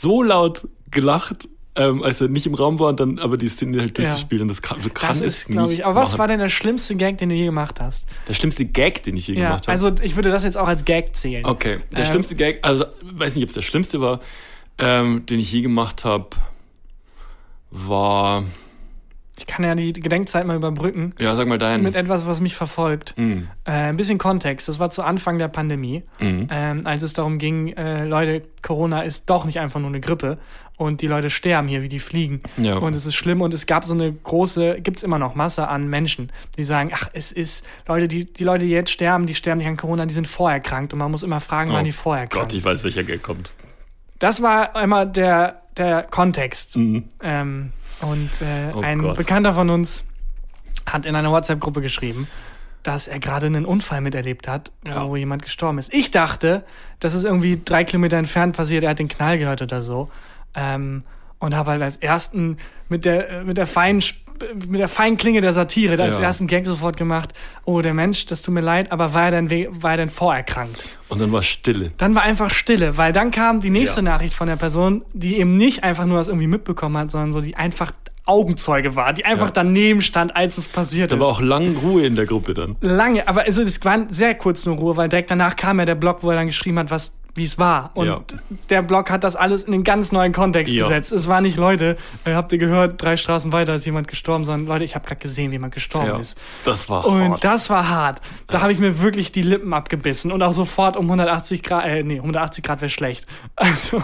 B: so laut gelacht, ähm, als er nicht im Raum war und dann aber die Szene halt
A: Ja.
B: durchgespielt und das kann, du
A: Das
B: kannst
A: ist,
B: es
A: glaube
B: nicht
A: ich. Aber was
B: machen.
A: war denn der schlimmste Gag, den du je gemacht hast?
B: der schlimmste Gag, den ich je
A: Ja,
B: gemacht habe?
A: also ich würde das jetzt auch als Gag zählen.
B: okay, der
A: Ähm,
B: schlimmste Gag, also weiß nicht, ob es der schlimmste war, ähm, den ich je gemacht habe, war,
A: Ich kann ja die Gedenkzeit mal überbrücken
B: ja, sag mal dein.
A: mit etwas, was mich verfolgt.
B: Mhm.
A: Äh, ein bisschen Kontext. Das war zu Anfang der Pandemie,
B: Mhm.
A: ähm, als es darum ging, äh, Leute, Corona ist doch nicht einfach nur eine Grippe und die Leute sterben hier wie die Fliegen.
B: Ja.
A: Und es ist schlimm und es gab so eine große, gibt's immer noch Masse an Menschen, die sagen, ach, es ist, Leute, die, die Leute, die jetzt sterben, die sterben nicht an Corona, die sind vorerkrankt und man muss immer fragen, wann die vorerkrankt
B: Oh Gott, ich weiß, welcher Gag kommt.
A: Das war einmal der, der Kontext.
B: Mhm.
A: Ähm, und äh,
B: Oh
A: ein
B: Gott.
A: Bekannter von uns hat in einer WhatsApp-Gruppe geschrieben, dass er gerade einen Unfall miterlebt hat,
B: Ja.
A: wo jemand gestorben ist. Ich dachte, das ist irgendwie drei Kilometer entfernt passiert, er hat den Knall gehört oder so. Ähm, und habe halt als ersten mit der, äh, mit der feinen mit der feinen Klinge der Satire da als
B: Ja.
A: ersten Gag sofort gemacht. Oh, der Mensch, das tut mir leid, aber war er denn, war er denn vorerkrankt?
B: Und dann war Stille.
A: Dann war einfach Stille, weil dann kam die nächste
B: Ja.
A: Nachricht von der Person, die eben nicht einfach nur das irgendwie mitbekommen hat, sondern so, die einfach Augenzeuge war, die einfach
B: Ja.
A: daneben stand, als es passiert
B: Da
A: ist.
B: war auch lang Ruhe in der Gruppe dann.
A: Lange, aber also es war sehr kurz nur Ruhe, weil direkt danach kam ja der Blog, wo er dann geschrieben hat, was wie es war. Und
B: Ja.
A: der Blog hat das alles in einen ganz neuen Kontext
B: Ja.
A: gesetzt. Es war nicht, Leute, äh, habt ihr gehört, drei Straßen weiter ist jemand gestorben, sondern Leute, ich habe gerade gesehen, wie jemand gestorben
B: Ja.
A: ist.
B: Das war
A: Und
B: hart.
A: das war hart. Da habe ich mir wirklich die Lippen abgebissen und auch sofort um 180 Grad, äh, nee, 180 Grad wäre schlecht. Also,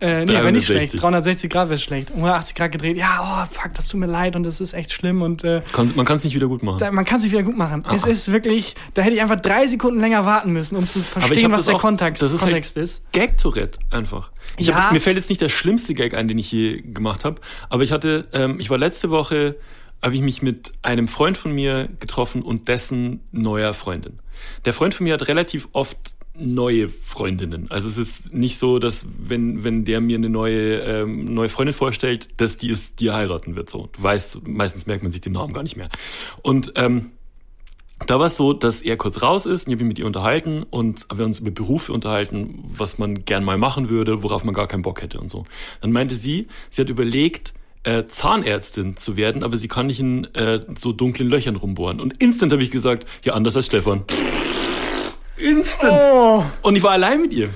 A: äh, nee, wäre nicht
B: 360.
A: schlecht. 360 Grad wäre schlecht. Um 180 Grad gedreht. Ja, oh, fuck, das tut mir leid und das ist echt schlimm und äh,
B: Man kann es nicht wieder gut machen.
A: da, man kann sich wieder gut machen. Es
B: Ah.
A: ist wirklich, da hätte ich einfach drei Sekunden länger warten müssen, um zu verstehen, was der
B: auch-
A: Kontext,
B: das ist halt-
A: Kontext ist.
B: Gag-Tourette einfach. Ich
A: Ja.
B: jetzt, mir fällt jetzt nicht der schlimmste Gag ein, den ich je gemacht habe, aber ich hatte, ähm, ich war letzte Woche habe ich mich mit einem Freund von mir getroffen und dessen neuer Freundin. Der Freund von mir hat relativ oft neue Freundinnen. Also es ist nicht so, dass wenn, wenn der mir eine neue, ähm, neue Freundin vorstellt, dass die ist, die er heiraten wird. So, du weißt, meistens merkt man sich den Namen gar nicht mehr. Und ähm, da war es so, dass er kurz raus ist und ich habe mich mit ihr unterhalten und wir uns über Berufe unterhalten, was man gern mal machen würde, worauf man gar keinen Bock hätte und so. Dann meinte sie, sie hat überlegt, äh, Zahnärztin zu werden, aber sie kann nicht in äh, so dunklen Löchern rumbohren. Und instant habe ich gesagt, ja, anders als Stefan. Instant.
A: Oh,
B: Und ich war allein mit ihr.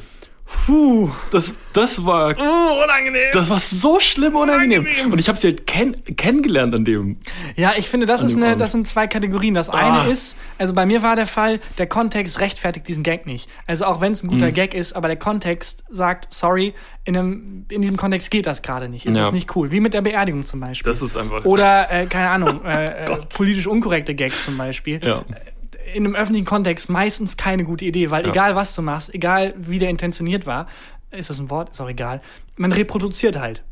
A: Puh.
B: Das, das war,
A: Oh, unangenehm.
B: das war so schlimm unangenehm.
A: Unangenehm.
B: Und ich habe sie halt kenn kennengelernt an dem.
A: Ja, ich finde, das, ist eine,
B: Abend.
A: das sind zwei Kategorien. Das eine
B: Ah.
A: ist, also bei mir war der Fall, der Kontext rechtfertigt diesen Gag nicht. Also auch wenn es ein guter
B: Mhm.
A: Gag ist, aber der Kontext sagt, sorry, in, einem, in diesem Kontext geht das gerade nicht. Ist
B: Ja.
A: das nicht cool? Wie mit der Beerdigung zum Beispiel.
B: Das ist einfach.
A: Oder, äh, keine Ahnung, äh, äh, politisch unkorrekte Gags zum Beispiel.
B: Ja.
A: In einem öffentlichen Kontext meistens keine gute Idee, weil
B: Ja.
A: egal was du machst, egal wie der intentioniert war, ist das ein Wort? Ist auch egal. Man reproduziert halt.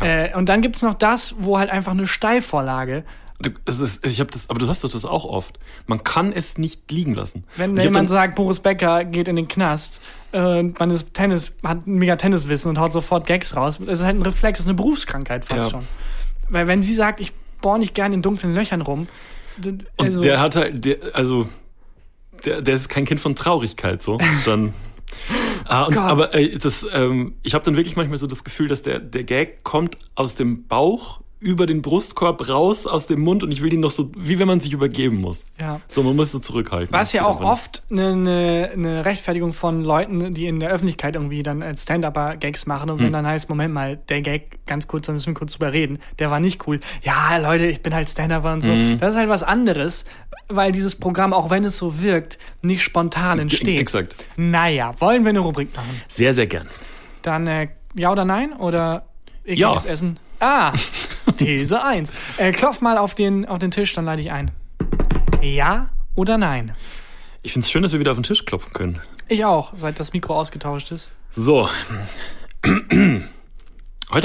A: Äh, und dann gibt's noch das, wo halt einfach eine Steilvorlage
B: ist, ich habe das, aber du hast doch das auch oft. Man kann es nicht liegen lassen.
A: Wenn
B: Und hab
A: jemand sagt, Boris Becker geht in den Knast, äh, man ist Tennis, hat ein mega Tenniswissen und haut sofort Gags raus, das ist halt ein Reflex, das ist eine Berufskrankheit fast
B: Ja.
A: schon. Weil wenn sie sagt, ich bohr nicht gern in dunklen Löchern rum, d-
B: Und
A: also,
B: der hat halt, der, also, der, der ist kein Kind von Traurigkeit, so. Dann. Ah, und, aber äh, das, ähm, ich habe dann wirklich manchmal so das Gefühl, dass der, der Gag kommt aus dem Bauch über den Brustkorb raus aus dem Mund und ich will ihn noch so, wie wenn man sich übergeben muss.
A: ja.
B: So, man muss so zurückhalten.
A: Was ja auch oft eine, eine, eine Rechtfertigung von Leuten, die in der Öffentlichkeit irgendwie dann als Stand-Upper Gags machen und
B: Hm.
A: wenn dann heißt, Moment mal, der Gag, ganz kurz, da müssen wir kurz drüber reden, der war nicht cool. Ja, Leute, ich bin halt Stand-Upper und so.
B: Hm.
A: Das ist halt was anderes, weil dieses Programm, auch wenn es so wirkt, nicht spontan entsteht.
B: Exakt.
A: Naja, wollen wir eine Rubrik machen?
B: Sehr, sehr gern.
A: Dann äh, ja oder nein? Oder
B: Ja.
A: ekliges Essen? Ah, These 1. Äh, klopf mal auf den, auf den Tisch, dann leite ich ein. Ja oder nein?
B: Ich finde es schön, dass wir wieder auf den Tisch klopfen können.
A: Ich auch, seit das Mikro ausgetauscht ist.
B: So. Heute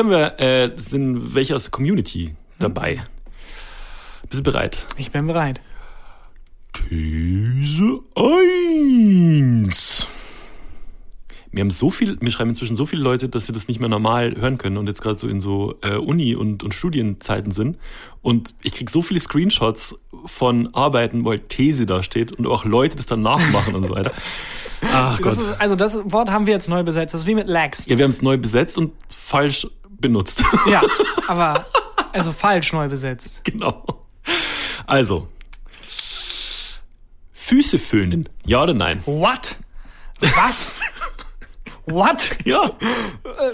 B: haben wir, äh, sind welche aus der Community dabei. Bist du bereit?
A: Ich bin bereit.
B: These 1. Mir haben so viel, mir schreiben inzwischen so viele Leute, dass sie das nicht mehr normal hören können und jetzt gerade so in so äh, Uni- und, und Studienzeiten sind. Und ich krieg so viele Screenshots von Arbeiten, wo halt These da steht und auch Leute das dann nachmachen und so weiter. Ach Gott.
A: Das ist, also das Wort haben wir jetzt neu besetzt. Das ist wie mit Lags.
B: ja, wir haben es neu besetzt und falsch benutzt.
A: Ja, aber also falsch neu besetzt.
B: genau. Also. Füße föhnen. Ja oder nein?
A: What? Was? What?
B: Ja.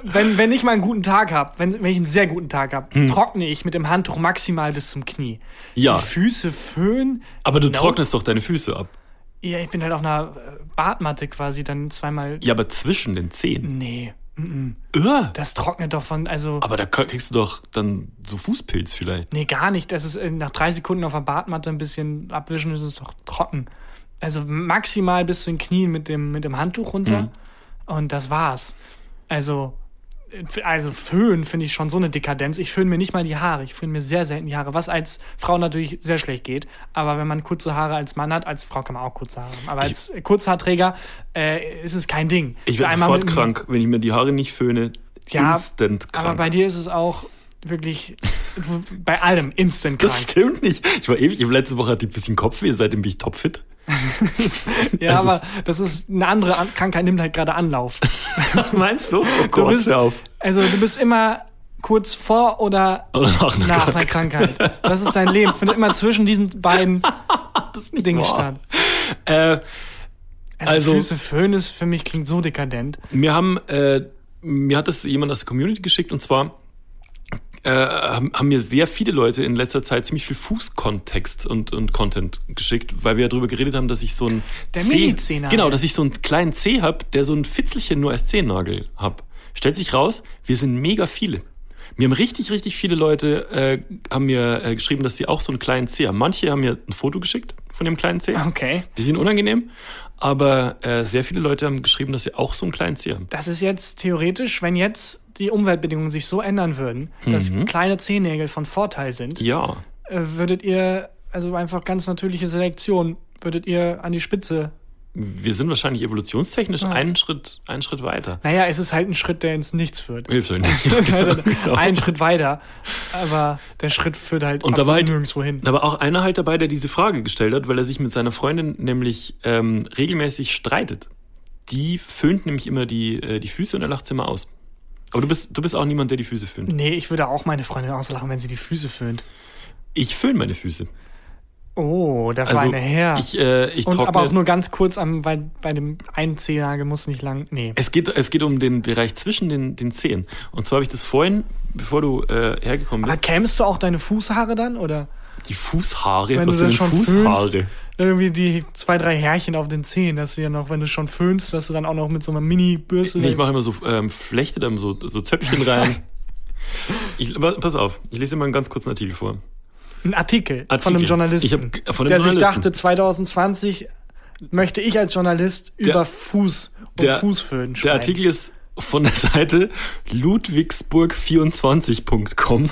A: Wenn, wenn ich mal einen guten Tag habe, wenn, wenn ich einen sehr guten Tag habe,
B: Hm.
A: trockne ich mit dem Handtuch maximal bis zum Knie.
B: Ja.
A: Die Füße föhnen?
B: Aber du
A: No.
B: trocknest doch deine Füße ab.
A: Ja, ich bin halt auf einer äh, Badmatte quasi dann zweimal.
B: Ja, aber zwischen den Zehen.
A: Nee. mm-mm.
B: Ugh.
A: Das trocknet doch von, also.
B: Aber da kriegst du doch dann so Fußpilz vielleicht.
A: Nee, gar nicht. Das ist äh, nach drei Sekunden auf der Badmatte ein bisschen abwischen, ist es doch trocken. Also maximal bis zu den Knien mit dem, mit dem Handtuch runter. Und das war's. Also, also Föhn finde ich schon so eine Dekadenz. Ich föhne mir nicht mal die Haare. Ich föhne mir sehr selten die Haare, was als Frau natürlich sehr schlecht geht. Aber wenn man kurze Haare als Mann hat, als Frau kann man auch kurze Haare haben. Aber
B: Ich-
A: als Kurzhaarträger äh, ist es kein Ding.
B: Ich werde
A: Einmal
B: sofort krank, wenn ich mir die Haare nicht föhne.
A: Ja,
B: instant krank.
A: Aber bei dir ist es auch wirklich bei allem instant krank.
B: das stimmt nicht. Ich war ewig, letzte Woche hatte ich ein bisschen Kopfweh, seitdem bin ich topfit.
A: ja,
B: Es
A: aber das ist eine andere An Krankheit, nimmt halt gerade Anlauf.
B: Meinst du? Oh
A: Du
B: Gott,
A: bist,
B: hör auf.
A: also du bist immer kurz vor oder
B: Oder nach einer
A: nach
B: Krankheit.
A: einer Krankheit. Das ist dein Leben. Findet immer zwischen diesen beiden Dingen statt.
B: Äh,
A: Also,
B: Also-
A: Füße Föhn ist für mich klingt so dekadent.
B: Mir haben, äh, mir hat das jemand aus der Community geschickt und zwar äh, haben, mir sehr viele Leute in letzter Zeit ziemlich viel Fußkontext und, und Content geschickt, weil wir ja darüber geredet haben, dass ich so ein
A: Der Mini-Zehennagel.
B: Genau, dass ich so einen kleinen Zeh hab, der so ein Fitzelchen nur als Zehennagel hab. Stellt sich raus, wir sind mega viele. Mir haben richtig, richtig viele Leute äh, haben mir äh, geschrieben, dass sie auch so einen kleinen Zeh haben. Manche haben mir ein Foto geschickt von dem kleinen Zeh.
A: Okay.
B: Bisschen unangenehm, aber äh, sehr viele Leute haben geschrieben, dass sie auch so einen kleinen Zeh haben.
A: Das ist jetzt theoretisch, wenn jetzt die Umweltbedingungen sich so ändern würden, dass
B: Mhm.
A: kleine Zehennägel von Vorteil sind,
B: Ja.
A: äh, würdet ihr, also einfach ganz natürliche Selektion, würdet ihr an die Spitze.
B: Wir sind wahrscheinlich evolutionstechnisch
A: Ja.
B: einen, Schritt, einen Schritt weiter.
A: Naja, es ist halt ein Schritt, der ins Nichts führt.
B: Hilft euch nicht.
A: Halt
B: Genau.
A: ein Schritt weiter, aber der Schritt führt halt
B: Und da
A: absolut
B: war halt,
A: nirgendwo hin.
B: da war auch einer halt dabei, der diese Frage gestellt hat, weil er sich mit seiner Freundin nämlich ähm, regelmäßig streitet. Die föhnt nämlich immer die, äh, die Füße und er lacht sie immer aus. Aber du bist, du bist auch niemand, der die Füße föhnt.
A: Nee, ich würde auch meine Freundin auslachen, wenn sie die Füße föhnt.
B: Ich föhne meine Füße.
A: Oh, der
B: Also
A: feine Herr.
B: ich, äh, ich
A: Und aber auch nur ganz kurz, am, weil bei dem einen Zehennagel muss nicht lang. Nee.
B: es geht, es geht um den Bereich zwischen den, den Zehen. Und zwar habe ich das vorhin, bevor du äh, hergekommen
A: Aber
B: bist,
A: kämst du auch deine Fußhaare dann? Oder
B: die Fußhaare.
A: wenn
B: was
A: du das schon
B: Fußhaare?
A: föhnst, irgendwie die zwei, drei Härchen auf den Zehen, dass du ja noch, wenn du schon föhnst, dass du dann auch noch mit so einer Mini-Bürste.
B: Nee, ich mache immer so ähm, Flechte, dann so, so Zöpfchen rein. ich, pass auf, ich lese dir mal einen ganz kurzen Artikel vor.
A: einen Artikel,
B: Artikel.
A: von einem Journalisten,
B: Ich hab- von einem
A: der sich dachte, 2020 möchte ich als Journalist
B: Der-
A: über Fuß und
B: der-
A: Fußföhn schreiben.
B: Der Artikel ist von der Seite ludwigsburg24.com.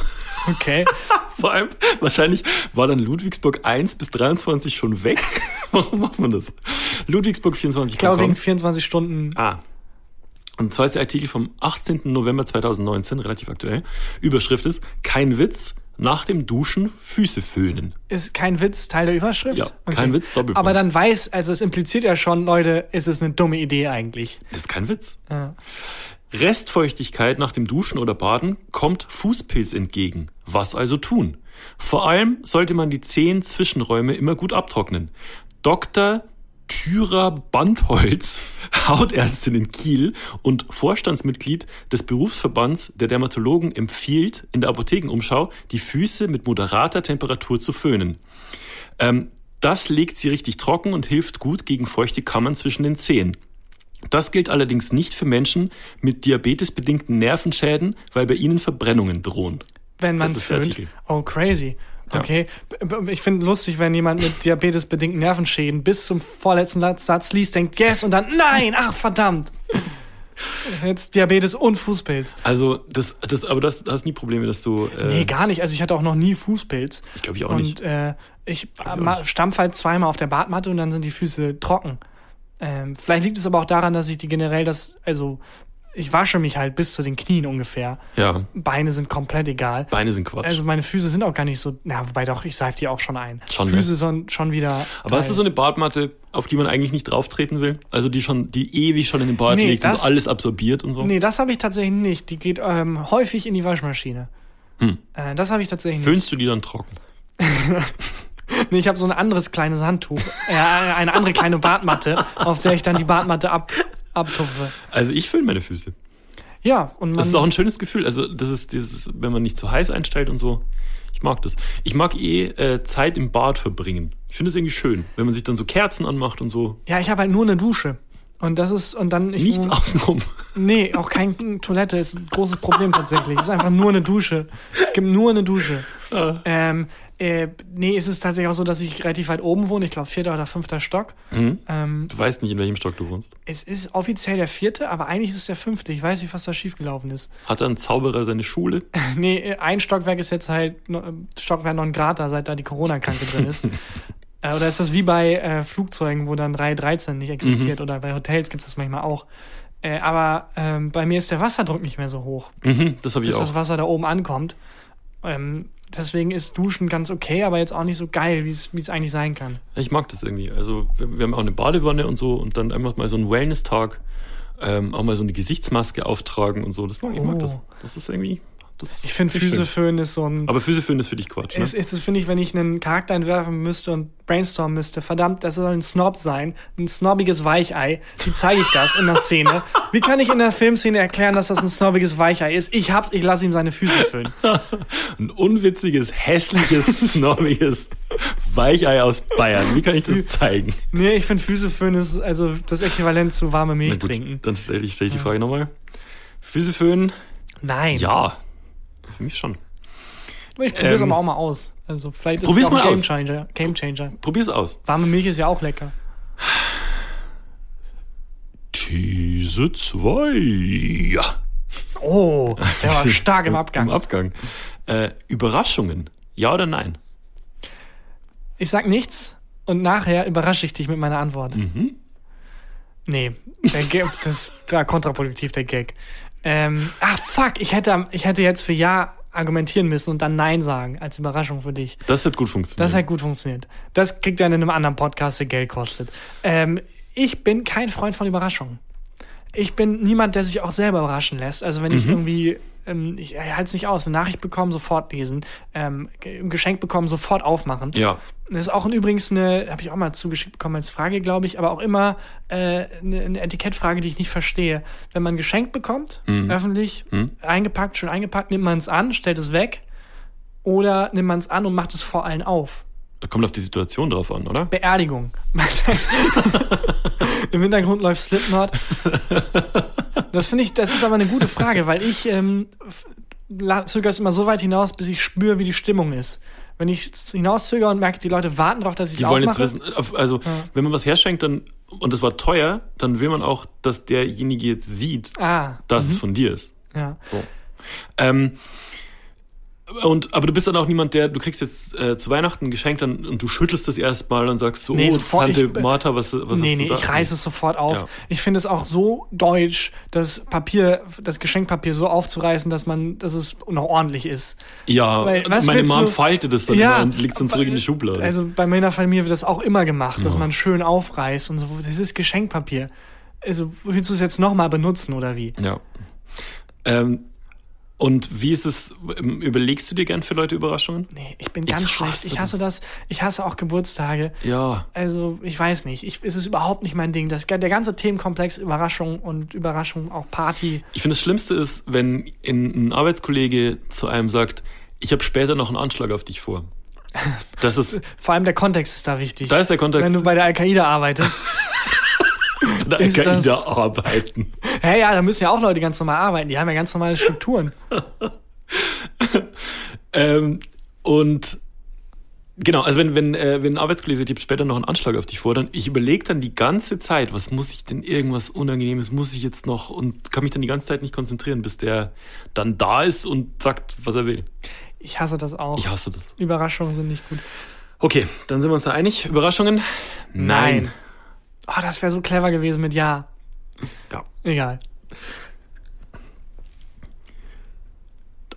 A: Okay.
B: Vor allem, wahrscheinlich war dann Ludwigsburg 1 bis 23 schon weg. Warum macht man das? Ludwigsburg24.com.
A: Ich glaube, wegen 24 Stunden.
B: Ah. Und zwar ist der Artikel vom 18. November 2019, relativ aktuell. Überschrift ist, kein Witz, nach dem Duschen Füße föhnen.
A: Ist kein Witz Teil der Überschrift?
B: Ja, kein Witz, Doppelpunkt.
A: Aber dann weiß, also es impliziert ja schon, Leute, es ist eine dumme Idee eigentlich.
B: Das ist kein Witz.
A: Ja.
B: Restfeuchtigkeit nach dem Duschen oder Baden kommt Fußpilz entgegen. Was also tun? Vor allem sollte man die zehn Zwischenräume immer gut abtrocknen. Dr. Thyra Bandholz, Hautärztin in Kiel und Vorstandsmitglied des Berufsverbands der Dermatologen empfiehlt in der Apothekenumschau, die Füße mit moderater Temperatur zu föhnen. Ähm, das legt sie richtig trocken und hilft gut gegen feuchte Kammern zwischen den Zehen. Das gilt allerdings nicht für Menschen mit diabetesbedingten Nervenschäden, weil bei ihnen Verbrennungen drohen.
A: Wenn man
B: Das
A: föhnt. Oh, crazy.
B: Ja.
A: Okay. B- Ich finde lustig, wenn jemand mit diabetesbedingten Nervenschäden bis zum vorletzten Satz- liest, denkt yes und dann nein, ach verdammt. Jetzt Diabetes und Fußpilz.
B: Also, das, das, aber das, du hast nie Probleme, dass du. Äh,
A: Nee, gar nicht. Also ich hatte auch noch nie Fußpilz.
B: Ich glaube ich auch
A: und
B: nicht.
A: äh, ich
B: ich auch
A: ma-
B: nicht.
A: stampf halt zweimal auf der Badmatte und dann sind die Füße trocken. Ähm, vielleicht liegt es aber auch daran, dass ich die generell das, also ich wasche mich halt bis zu den Knien ungefähr.
B: Ja,
A: Beine sind komplett egal.
B: Beine sind Quatsch.
A: Also meine Füße sind auch gar nicht so, na, wobei doch, ich seife die auch schon ein.
B: Schon, ne?
A: Füße sind schon wieder.
B: aber hast du so eine Badmatte, auf die man eigentlich nicht drauf treten will? Also die schon, die ewig schon in den Bad
A: Nee,
B: liegt und
A: das-
B: so alles absorbiert und so?
A: Nee, das habe ich tatsächlich nicht. Die geht ähm, häufig in die Waschmaschine.
B: Hm.
A: Äh, das habe ich tatsächlich nicht.
B: Föhnst du die dann trocken?
A: Nee, ich habe so ein anderes kleines Handtuch. äh, eine andere kleine Badmatte, auf der ich dann die Badmatte ab, abtupfe.
B: Also ich föhne meine Füße.
A: Ja, und
B: Das
A: man.
B: ist auch ein schönes Gefühl. Also das ist dieses, wenn man nicht zu heiß einstellt und so. Ich mag das. Ich mag eh äh, Zeit im Bad verbringen. Ich finde es irgendwie schön, wenn man sich dann so Kerzen anmacht und so.
A: ja, ich habe halt nur eine Dusche. Und das ist, und dann. Ich,
B: Nichts außenrum.
A: Nee, auch keine Toilette ist ein großes Problem tatsächlich. Es ist einfach nur eine Dusche. Es gibt nur eine Dusche.
B: Ah.
A: Ähm, äh, nee, es ist tatsächlich auch so, dass ich relativ weit oben wohne. Ich glaube, vierter oder fünfter Stock.
B: Mhm.
A: Ähm,
B: Du weißt nicht, in welchem Stock du wohnst.
A: es ist offiziell der vierte, aber eigentlich ist es der fünfte. Ich weiß nicht, was da schiefgelaufen ist.
B: Hat ein Zauberer seine Schule?
A: Nee, ein Stockwerk ist jetzt halt äh, Stockwerk non grata, seit da die Corona-Kranke drin ist. Äh, Oder ist das wie bei äh, Flugzeugen, wo dann 313 nicht existiert? Oder bei Hotels gibt es das manchmal auch. Äh, aber ähm, bei mir ist der Wasserdruck nicht mehr so hoch,
B: Mhm, das habe ich
A: bis das
B: auch.
A: Wasser da oben ankommt. Ähm, deswegen ist Duschen ganz okay, aber jetzt auch nicht so geil, wie es eigentlich sein kann.
B: Ich mag das irgendwie. Also wir, haben auch eine Badewanne und so und dann einfach mal so einen Wellness-Tag, ähm, auch mal so eine Gesichtsmaske auftragen und so. Das mag ich mag
A: Oh.
B: das. Das ist irgendwie. Das
A: Ich finde,
B: ist
A: föhnen ist so ein.
B: Aber Füße föhnen ist für dich Quatsch, ne?
A: Es ist, finde ich, wenn ich einen Charakter entwerfen müsste und brainstormen müsste, verdammt, das soll ein Snob sein, ein snobbiges Weichei. Wie zeige ich das in der Szene? Wie kann ich in der Filmszene erklären, dass das ein snobbiges Weichei ist? Ich hab's, ich lasse ihm seine Füße föhnen.
B: Ein unwitziges, hässliches, snobbiges Weichei aus Bayern. Wie kann ich das zeigen?
A: Nee, ich finde Füße föhnen ist also das Äquivalent zu warme Milch
B: gut,
A: trinken.
B: Dann stelle ich, stell ich die Frage nochmal. Füße föhnen?
A: Nein.
B: Ja. Für mich schon.
A: Ich probier's
B: Ähm,
A: aber auch mal aus. Also vielleicht ist es auch ein
B: mal aus.
A: Gamechanger. Gamechanger.
B: Probier's aus.
A: Warme Milch ist ja auch lecker.
B: These 2. Ja.
A: Oh, der war stark im Abgang.
B: Im Abgang. Äh, Überraschungen. Ja oder nein?
A: Ich sag nichts und nachher überrasche ich dich mit meiner Antwort.
B: Mhm.
A: Nee, der Gag, das war kontraproduktiv, der Gag. Ähm, ah, fuck, ich hätte, ich hätte jetzt für Ja argumentieren müssen und dann Nein sagen, als Überraschung für dich.
B: Das hat gut funktioniert.
A: Das hat gut funktioniert. Das kriegt er in einem anderen Podcast, der Geld kostet. Ähm, ich bin kein Freund von Überraschungen. Ich bin niemand, der sich auch selber überraschen lässt. Also wenn ich
B: Mhm.
A: irgendwie, ähm, ich halte es nicht aus, eine Nachricht bekommen, sofort lesen, ähm, ein Geschenk bekommen, sofort aufmachen.
B: ja.
A: Das ist auch übrigens eine, habe ich auch mal zugeschickt bekommen als Frage, glaube ich, aber auch immer äh, eine, eine Etikettfrage, die ich nicht verstehe. Wenn man ein Geschenk bekommt,
B: Mhm.
A: öffentlich,
B: Mhm.
A: eingepackt, schön eingepackt, nimmt man es an, stellt es weg oder nimmt man es an und macht es vor allen auf.
B: Kommt auf die Situation drauf an, oder?
A: Beerdigung. Im Hintergrund läuft Slipknot. Das finde ich, das ist aber eine gute Frage, weil ich ähm, zögere es immer so weit hinaus, bis ich spüre, wie die Stimmung ist. Wenn ich hinauszögere und merke, die Leute warten darauf, dass ich
B: Die
A: es
B: wollen jetzt
A: aufmache.
B: wissen, also wenn man was herschenkt dann und es war teuer, dann will man auch, dass derjenige jetzt sieht,
A: Ah,
B: dass es von dir ist.
A: ja.
B: So. Ähm, und, aber du bist dann auch niemand, der, du kriegst jetzt äh, zu Weihnachten ein Geschenk dann, und du schüttelst es erstmal und sagst so,
A: Nee,
B: oh,
A: sofort,
B: Tante
A: ich-
B: Martha, was, was
A: nee,
B: hast
A: nee,
B: du da?
A: ich reiße es sofort auf.
B: Ja.
A: Ich finde es auch so deutsch, das Papier, das Geschenkpapier so aufzureißen, dass man, dass es noch ordentlich ist.
B: Ja,
A: Weil, was
B: meine Mom
A: du-
B: faltet es dann immer und legt es dann zurück in die Schublade.
A: Also bei meiner Familie wird das auch immer gemacht, dass
B: Ja.
A: man schön aufreißt und so. Das ist Geschenkpapier. Also willst du es jetzt nochmal benutzen oder wie?
B: ja. Ähm, und wie ist es, ähm, überlegst du dir gern für Leute Überraschungen?
A: Nee, ich bin
B: Ich
A: ganz
B: hasse
A: schlecht. Ich hasse das. Ich hasse auch Geburtstage.
B: Ja.
A: Also, ich weiß nicht. Ich, es ist überhaupt nicht mein Ding. Das, der ganze Themenkomplex Überraschung und Überraschung, auch Party.
B: Ich finde, das Schlimmste ist, wenn in, ein Arbeitskollege zu einem sagt, ich habe später noch einen Anschlag auf dich vor. Das ist,
A: Vor allem der Kontext ist da wichtig.
B: da ist der Kontext
A: Wenn du bei der Al-Qaida arbeitest.
B: der
A: ist das-
B: Al-Qaida arbeiten.
A: Hä, ja, da müssen ja auch Leute ganz normal arbeiten. Die haben ja ganz normale Strukturen.
B: Ähm, und genau, also wenn, wenn, äh, wenn ein Arbeitskollege sagt, ich habe später noch einen Anschlag auf dich vor, dann ich überlege dann die ganze Zeit, was muss ich denn, irgendwas Unangenehmes muss ich jetzt noch und kann mich dann die ganze Zeit nicht konzentrieren, bis der dann da ist und sagt, was er will.
A: Ich hasse das auch.
B: Ich hasse das.
A: Überraschungen sind nicht gut.
B: Okay, dann sind wir uns da einig. Überraschungen? Nein.
A: Oh, das wäre so clever gewesen mit Ja.
B: Ja.
A: Egal.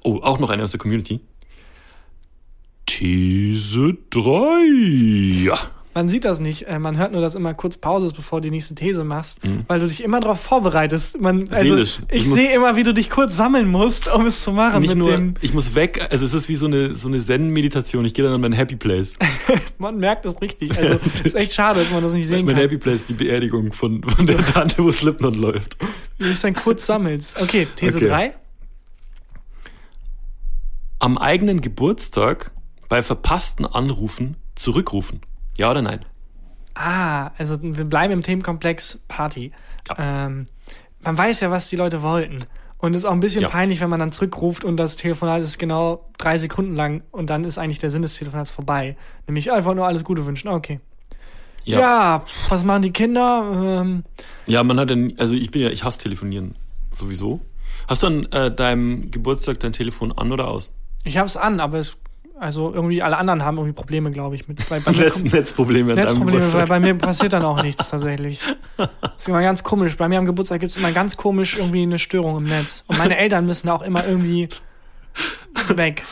B: Oh, auch noch eine aus der Community. These 3. Ja.
A: Man sieht das nicht. Äh, Man hört nur, dass immer kurz Pause ist, bevor du die nächste These machst,
B: Mhm.
A: weil du dich immer darauf vorbereitest. Man, also,
B: Seelisch.
A: ich
B: Ich
A: sehe immer, wie du dich kurz sammeln musst, um es zu machen.
B: Nicht nur,
A: dem,
B: ich muss weg, also es ist wie so eine, so eine Zen-Meditation. Ich gehe dann an mein Happy Place.
A: man merkt das richtig. Also, ist echt schade, dass man das nicht sehen
B: Mein
A: kann.
B: Happy Place ist die Beerdigung von, von der Tante, wo Slipknot läuft.
A: Wie du dich dann kurz sammelst. Okay, These
B: Okay.
A: 3.
B: Am eigenen Geburtstag bei verpassten Anrufen zurückrufen. Ja oder nein?
A: Ah, also wir bleiben im Themenkomplex Party. Ähm, man weiß ja, was die Leute wollten. Und es ist auch ein bisschen
B: Ja.
A: peinlich, wenn man dann zurückruft und das Telefonat ist genau drei Sekunden lang und dann ist eigentlich der Sinn des Telefonats vorbei. Nämlich einfach nur alles Gute wünschen. Okay. Ja, pf, was machen die Kinder? Ähm,
B: Ja, man hat ja, nie- also ich bin ja, ich hasse telefonieren sowieso. Hast du an äh, deinem Geburtstag dein Telefon an oder aus?
A: ich hab's an, aber es, also irgendwie alle anderen haben irgendwie Probleme, glaube ich, mit. Bei, bei
B: Netz, Netzprobleme
A: Netzprobleme, weil bei mir passiert dann auch nichts tatsächlich. Das ist immer ganz komisch. Bei mir am Geburtstag gibt es immer ganz komisch irgendwie eine Störung im Netz. Und meine Eltern müssen auch immer irgendwie weg.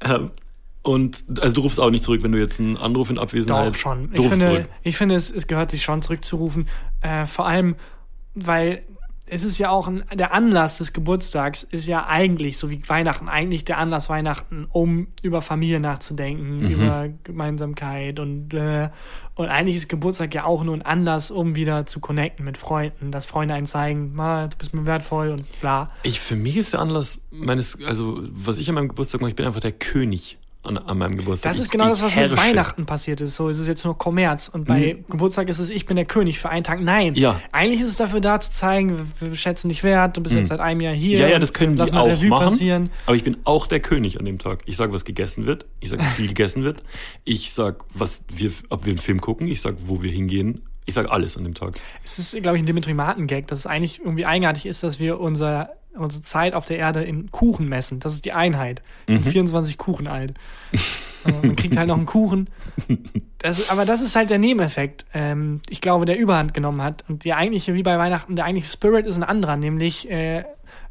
B: Ähm, Und also du rufst auch nicht zurück, wenn du jetzt einen Anruf in Abwesenheit.
A: Doch schon. Ich finde,
B: zurück.
A: ich finde es, es gehört sich schon zurückzurufen. Äh, vor allem, weil es ist ja auch ein, der Anlass des Geburtstags ist ja eigentlich, so wie Weihnachten, eigentlich der Anlass Weihnachten, um über Familie nachzudenken,
B: Mhm.
A: über Gemeinsamkeit und, äh, und eigentlich ist Geburtstag ja auch nur ein Anlass, um wieder zu connecten mit Freunden, dass Freunde einen zeigen, "Ma, du bist mir wertvoll und bla.
B: Ich, für mich ist der Anlass meines, also was ich an meinem Geburtstag mache, ich bin einfach der König an, an meinem Geburtstag.
A: Das ist genau
B: ich
A: das, was mit
B: herrsche.
A: Weihnachten passiert ist. So ist es jetzt nur Kommerz. Und bei Geburtstag ist es, ich bin der König für einen Tag. Nein.
B: Ja.
A: Eigentlich ist es dafür da zu zeigen, wir, wir schätzen dich wert, du bist jetzt seit einem Jahr hier.
B: Ja, ja, das können die auch
A: Revue
B: machen.
A: passieren.
B: Aber ich bin auch der König an dem Tag. Ich sage, was gegessen wird. Ich sage, wie viel gegessen wird. Ich sage, was wir, ob wir einen Film gucken. Ich sage, wo wir hingehen. Ich sage alles an dem Tag.
A: Es ist, glaube ich, ein Dimitri Martin-Gag, dass es eigentlich irgendwie eigenartig ist, dass wir unser unsere Zeit auf der Erde in Kuchen messen. Das ist die Einheit. Bin 24 Kuchen alt. Äh, Man kriegt halt noch einen Kuchen. Das, aber das ist halt der Nebeneffekt, ähm, ich glaube, der Überhand genommen hat. Und der eigentliche, wie bei Weihnachten, der eigentliche Spirit ist ein anderer, nämlich äh,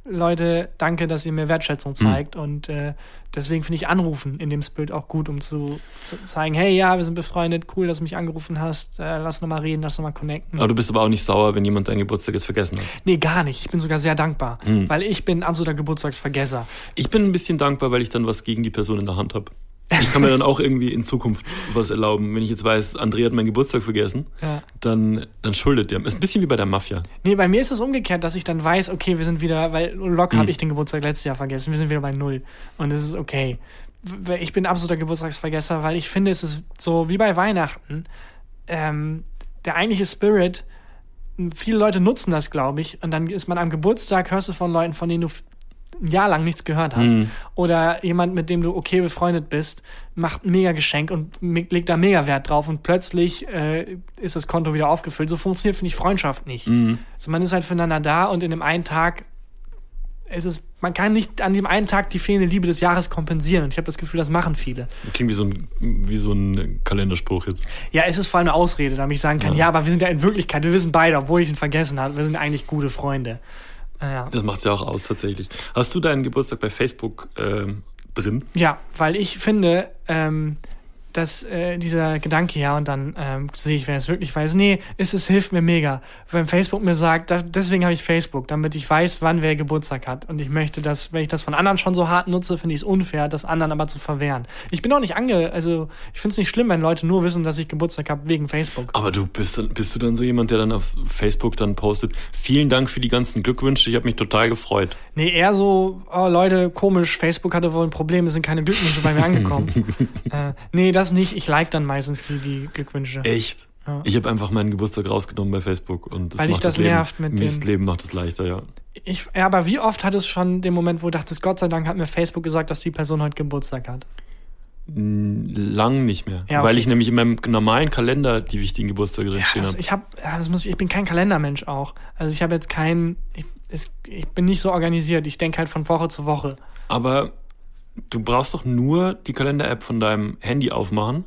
A: Leute, danke, dass ihr mir Wertschätzung zeigt. Und äh, deswegen finde ich Anrufen in dem Spirit auch gut, um zu, zu zeigen, hey, ja, wir sind befreundet, cool, dass du mich angerufen hast, äh, lass nochmal reden, lass nochmal connecten.
B: Aber du bist aber auch nicht sauer, wenn jemand deinen Geburtstag jetzt vergessen hat.
A: Nee, gar nicht. Ich bin sogar sehr dankbar, weil ich bin absoluter Geburtstagsvergesser.
B: Ich bin ein bisschen dankbar, weil ich dann was gegen die Person in der Hand habe. Ich kann mir dann auch irgendwie in Zukunft was erlauben. Wenn ich jetzt weiß, André hat meinen Geburtstag vergessen,
A: Ja.
B: dann, dann schuldet der. Ist ein bisschen wie bei der Mafia.
A: Nee, bei mir ist es umgekehrt, dass ich dann weiß, okay, wir sind wieder, weil locker habe ich den Geburtstag letztes Jahr vergessen, wir sind wieder bei Null. Und es ist okay. Ich bin absoluter Geburtstagsvergesser, weil ich finde, es ist so wie bei Weihnachten. Ähm, der eigentliche Spirit, viele Leute nutzen das, glaube ich, und dann ist man am Geburtstag, hörst du von Leuten, von denen du ein Jahr lang nichts gehört hast. Oder jemand, mit dem du okay befreundet bist, macht ein Mega-Geschenk und me- legt da mega Wert drauf und plötzlich äh, ist das Konto wieder aufgefüllt. So funktioniert, finde ich, Freundschaft nicht. Also man ist halt füreinander da und in dem einen Tag ist es, man kann nicht an dem einen Tag die fehlende Liebe des Jahres kompensieren. Und ich habe das Gefühl, das machen viele.
B: Klingt wie so ein, wie so ein Kalenderspruch jetzt.
A: Ja, es ist vor allem eine Ausrede, damit ich sagen kann, ja. aber wir sind ja in Wirklichkeit, wir wissen beide, obwohl ich ihn vergessen habe, wir sind eigentlich gute Freunde. Ja.
B: Das macht's ja auch aus, tatsächlich. Hast du deinen Geburtstag bei Facebook ähm, drin?
A: Ja, weil ich finde, ähm, dass äh, dieser Gedanke, ja, und dann ähm, sehe ich, wer es wirklich weiß. Nee, es, es hilft mir mega. Wenn Facebook mir sagt, da, deswegen habe ich Facebook, damit ich weiß, wann wer Geburtstag hat. Und ich möchte das, wenn ich das von anderen schon so hart nutze, finde ich es unfair, das anderen aber zu verwehren. Ich bin auch nicht ange, also ich finde es nicht schlimm, wenn Leute nur wissen, dass ich Geburtstag habe wegen Facebook.
B: Aber du bist dann, bist du dann so jemand, der dann auf Facebook dann postet, vielen Dank für die ganzen Glückwünsche, ich habe mich total gefreut.
A: Nee, eher so, oh Leute, komisch, Facebook hatte wohl ein Problem, es sind keine Glückwünsche bei mir angekommen. äh, nee, das nicht. Ich like dann meistens die, die Glückwünsche.
B: Echt?
A: Ja.
B: Ich habe einfach meinen Geburtstag rausgenommen bei Facebook und das
A: Weil
B: macht
A: das
B: Leben,
A: nervt mit
B: das
A: dem-
B: Leben macht es leichter, ja.
A: Ich, ja, aber wie oft hat es schon den Moment, wo du dachtest, Gott sei Dank hat mir Facebook gesagt, dass die Person heute Geburtstag hat?
B: Lang nicht mehr.
A: Ja,
B: Weil
A: okay.
B: ich nämlich in meinem normalen Kalender die wichtigen Geburtstage drin
A: Ja,
B: stehen
A: das,
B: habe.
A: ich hab, ja, das muss ich, ich bin kein Kalendermensch auch. Also ich habe jetzt keinen, ich, es, ich bin nicht so organisiert. Ich denke halt von Woche zu Woche.
B: Aber du brauchst doch nur die Kalender-App von deinem Handy aufmachen,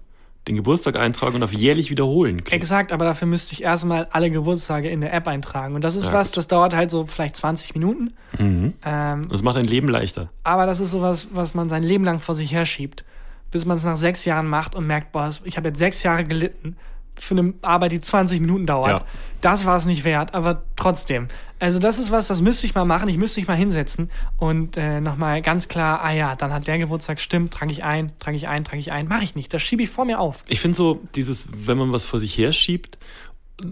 B: den Geburtstag eintragen und auf jährlich wiederholen klicken.
A: Exakt, aber dafür müsste ich erstmal alle Geburtstage in der App eintragen. Und das ist
B: Ja,
A: was,
B: gut.
A: das dauert halt so vielleicht 20 Minuten.
B: Mhm.
A: Ähm,
B: Das macht dein Leben leichter.
A: aber das ist sowas, was man sein Leben lang vor sich herschiebt. Bis man es nach sechs Jahren macht und merkt, boah, ich habe jetzt sechs Jahre gelitten für eine Arbeit, die 20 Minuten dauert.
B: Ja.
A: Das war es nicht wert, aber trotzdem. Also das ist was, das müsste ich mal machen. Ich müsste mich mal hinsetzen und äh, nochmal ganz klar, ah ja, dann hat der Geburtstag, stimmt, trage ich ein, trage ich ein, trage ich ein. Mache ich nicht, das schiebe ich vor mir auf.
B: Ich finde so, dieses, wenn man was vor sich her schiebt,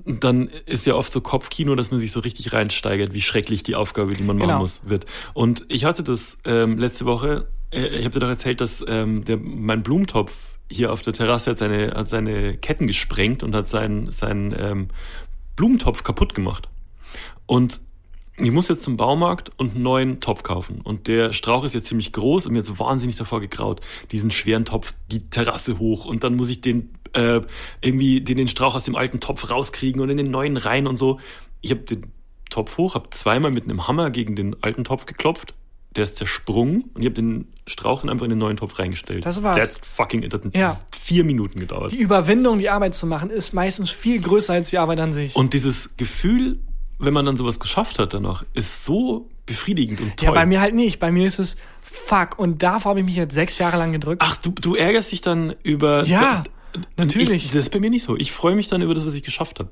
B: dann ist ja oft so Kopfkino, dass man sich so richtig reinsteigert, wie schrecklich die Aufgabe, die man machen
A: Genau.
B: muss, wird. Und ich hatte das ähm, letzte Woche, äh, ich habe dir doch erzählt, dass ähm, der, mein Blumentopf hier auf der Terrasse hat seine, hat seine Ketten gesprengt und hat seinen, seinen ähm, Blumentopf kaputt gemacht. Und ich muss jetzt zum Baumarkt und einen neuen Topf kaufen. Und der Strauch ist jetzt ziemlich groß und mir jetzt wahnsinnig davor gegraut, diesen schweren Topf die Terrasse hoch. Und dann muss ich den äh, irgendwie den, den Strauch aus dem alten Topf rauskriegen und in den neuen rein und so. Ich habe den Topf hoch, habe zweimal mit einem Hammer gegen den alten Topf geklopft. Der ist zersprungen und ich habe den Strauch dann einfach in den neuen Topf reingestellt.
A: Das war's.
B: Der hat fucking das hat
A: Ja.
B: vier Minuten gedauert.
A: Die Überwindung, die Arbeit zu machen, ist meistens viel größer als die Arbeit an sich.
B: Und dieses Gefühl, wenn man dann sowas geschafft hat danach, ist so befriedigend und toll.
A: ja, bei mir halt nicht. Bei mir ist es fuck. Und davor habe ich mich jetzt sechs Jahre lang gedrückt.
B: Ach, du, du ärgerst dich dann über.
A: Ja,
B: Da-
A: natürlich.
B: Ich, das ist bei mir nicht so. Ich freue mich dann über das, was ich geschafft habe.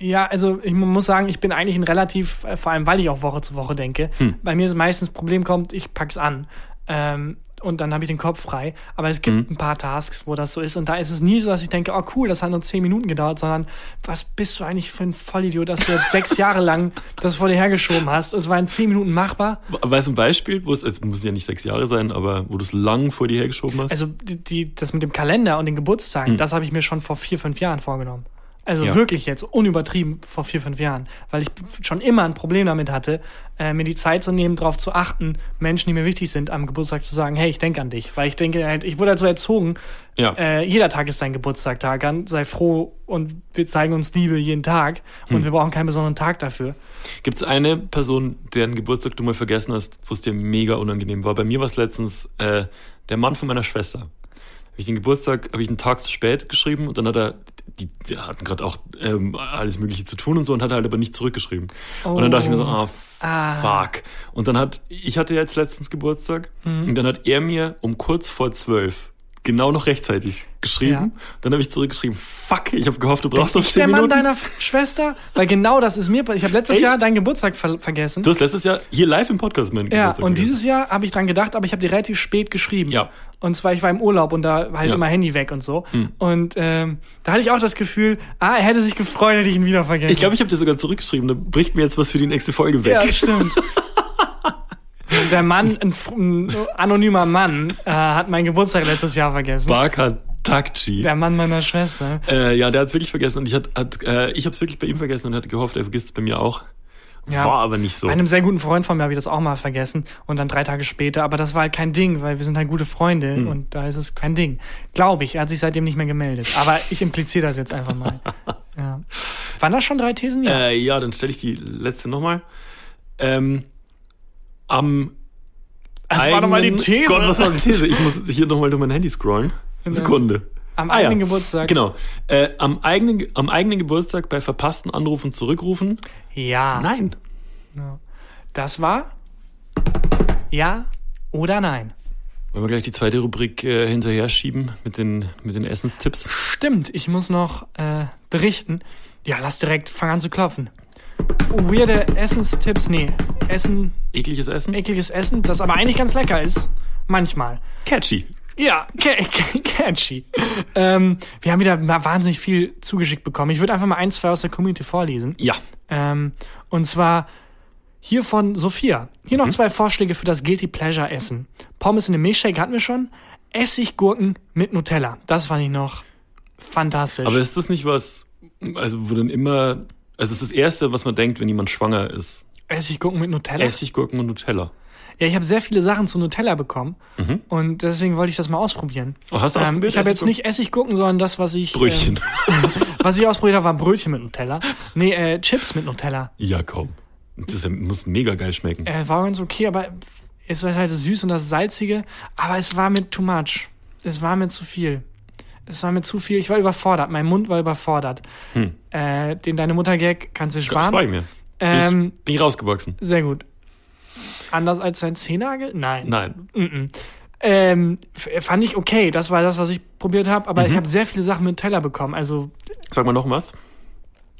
A: Ja, also ich muss sagen, ich bin eigentlich ein relativ, äh, vor allem weil ich auch Woche zu Woche denke.
B: Hm.
A: Bei mir ist meistens das Problem kommt, ich pack's an. Ähm, und dann habe ich den Kopf frei. Aber es gibt
B: Hm.
A: ein paar Tasks, wo das so ist. Und da ist es nie so, dass ich denke, oh cool, das hat nur zehn Minuten gedauert, sondern was bist du eigentlich für ein Vollidiot, dass du jetzt sechs Jahre lang das vor dir hergeschoben hast. Es war in zehn Minuten machbar.
B: Weißt du ein Beispiel, wo es, es muss ja nicht sechs Jahre sein, aber wo du es lang vor dir hergeschoben hast?
A: Also die, die, das mit dem Kalender und den Geburtstagen,
B: Hm.
A: das habe ich mir schon vor vier, fünf Jahren vorgenommen. Also
B: Ja.
A: wirklich jetzt, unübertrieben vor vier, fünf Jahren. Weil ich schon immer ein Problem damit hatte, äh, mir die Zeit zu nehmen, darauf zu achten, Menschen, die mir wichtig sind, am Geburtstag zu sagen, hey, ich denke an dich. Weil ich denke halt, ich wurde halt so erzogen,
B: Ja.
A: äh, jeder Tag ist dein Geburtstag, Tagan, sei froh und wir zeigen uns Liebe jeden Tag
B: Hm.
A: und wir brauchen keinen besonderen Tag dafür.
B: Gibt es eine Person, deren Geburtstag du mal vergessen hast, wo es dir mega unangenehm war? Bei mir war es letztens äh, der Mann von meiner Schwester. Ich den Geburtstag, habe ich einen Tag zu spät geschrieben und dann hat er, die, die hatten gerade auch ähm, alles Mögliche zu tun und so und hat halt aber nicht zurückgeschrieben. Und dann dachte ich mir so, ah, f-
A: Ah.
B: fuck. Und dann hat, ich hatte jetzt letztens Geburtstag
A: Mhm.
B: und dann hat er mir um kurz vor zwölf genau noch rechtzeitig geschrieben. Dann habe ich zurückgeschrieben, fuck, ich habe gehofft, du brauchst noch
A: ich
B: zehn
A: der Mann deiner Schwester? Weil genau das ist mir. Ich habe letztes
B: Echt?
A: Jahr deinen Geburtstag ver vergessen.
B: Du hast letztes Jahr hier live im Podcast meinen
A: Ja,
B: Geburtstag
A: und
B: vergessen.
A: dieses Jahr habe ich dran gedacht, aber ich habe dir relativ spät geschrieben.
B: Ja.
A: Und zwar, ich war im Urlaub und da war halt
B: Ja.
A: immer Handy weg und so.
B: Hm.
A: Und ähm, da hatte ich auch das Gefühl, ah, er hätte sich gefreut, hätte ich ihn wieder vergessen.
B: Ich glaube, ich habe dir sogar zurückgeschrieben, da bricht mir jetzt was für die nächste Folge weg.
A: Ja, stimmt. Der Mann, ein, ein anonymer Mann, äh, hat meinen Geburtstag letztes Jahr vergessen.
B: Barka Takchi.
A: Der Mann meiner Schwester.
B: Äh, ja, der hat's wirklich vergessen und ich hat, hat äh, ich habe es wirklich bei ihm vergessen und hatte gehofft, er vergisst es bei mir auch.
A: Ja.
B: War aber nicht so.
A: Bei einem sehr guten Freund von mir habe ich das auch mal vergessen und dann drei Tage später, aber das war halt kein Ding, weil wir sind halt gute Freunde
B: Hm.
A: und da ist es kein Ding. Glaube ich, er hat sich seitdem nicht mehr gemeldet. Aber ich impliziere das jetzt einfach mal. Ja. Waren das schon drei Thesen? Ja.
B: Äh, ja, dann stelle ich die letzte nochmal. Ähm, am
A: das war doch mal die
B: eigenen-
A: These.
B: Gott, was war die These? Ich muss hier nochmal durch mein Handy scrollen. Sekunde.
A: Am
B: Ah,
A: eigenen
B: ja.
A: Geburtstag.
B: Genau. Äh, am, eigenen, am eigenen Geburtstag bei verpassten Anrufen zurückrufen?
A: Ja.
B: Nein.
A: Das war ja oder nein.
B: Wollen wir gleich die zweite Rubrik äh, hinterher schieben mit den, mit den Essenstipps?
A: Stimmt, ich muss noch äh, berichten. Ja, lass direkt, fang an zu klopfen. Weirde Essenstipps, nee. Essen,
B: Ekliges Essen?
A: ekliges Essen, das aber eigentlich ganz lecker ist. Manchmal.
B: Catchy.
A: Ja, ca- ca- catchy. ähm, wir haben wieder wahnsinnig viel zugeschickt bekommen. Ich würde einfach mal ein, zwei aus der Community vorlesen.
B: Ja.
A: Ähm, und zwar hier von Sophia. Hier
B: Mhm.
A: noch zwei Vorschläge für das Guilty Pleasure Essen. Pommes in einem Milchshake hatten wir schon. Essiggurken mit Nutella. Das fand ich noch fantastisch.
B: Aber ist das nicht was, also wo dann immer, also das ist das Erste, was man denkt, wenn jemand schwanger ist.
A: Essiggurken mit Nutella?
B: Essiggurken und Nutella.
A: ja, ich habe sehr viele Sachen zu Nutella bekommen. Und deswegen wollte ich das mal ausprobieren.
B: Mhm. Oh, hast du
A: Ähm, ich habe jetzt nicht Essiggurken, sondern das, was ich.
B: Brötchen.
A: Ähm, was ich ausprobiert habe, war Brötchen mit Nutella. Nee, äh, Chips mit Nutella.
B: ja, komm. Das muss mega geil schmecken.
A: Äh, war ganz okay, aber es war halt das Süß und das Salzige. Aber es war mir too much. Es war mir zu viel. Es war mir zu viel. Ich war überfordert. Mein Mund war überfordert.
B: Hm.
A: Äh, den deine Mutter-Gag kannst du sparen.
B: spare ich mir.
A: Ähm,
B: ich, bin ich rausgewachsen.
A: Sehr gut. Anders als sein Zehennagel? Nein.
B: Nein.
A: Mhm. Ähm, f- fand ich okay. Das war das, was ich probiert habe. Aber ich habe sehr viele Sachen mit Teller bekommen. Also,
B: Sag mal noch was.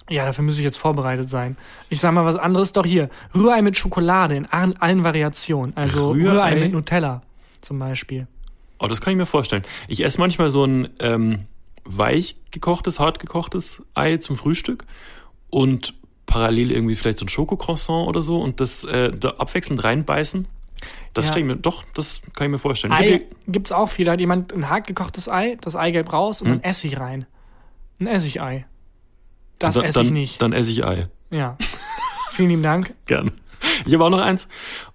A: ja, dafür müsste ich jetzt vorbereitet sein. Ich sag mal was anderes. Doch hier. Rührei mit Schokolade in allen, allen Variationen. Also
B: Rührei?
A: Rührei, mit Nutella zum Beispiel.
B: Oh, das kann ich mir vorstellen. Ich esse manchmal so ein ähm, weich gekochtes, hart gekochtes Ei zum Frühstück und parallel irgendwie vielleicht so ein Schokocroissant oder so und das äh, da abwechselnd reinbeißen. Das
A: Ja.
B: stelle ich mir, doch, das kann ich mir vorstellen.
A: Ei
B: hier-
A: gibt's auch viel. Da hat jemand ein hart gekochtes Ei, das Eigelb raus und dann Essig rein. Ein Essigei. Das
B: dann,
A: esse ich
B: dann,
A: nicht.
B: Dann esse ich Ei.
A: Ja. Vielen lieben Dank.
B: Gern. Ich habe auch noch eins.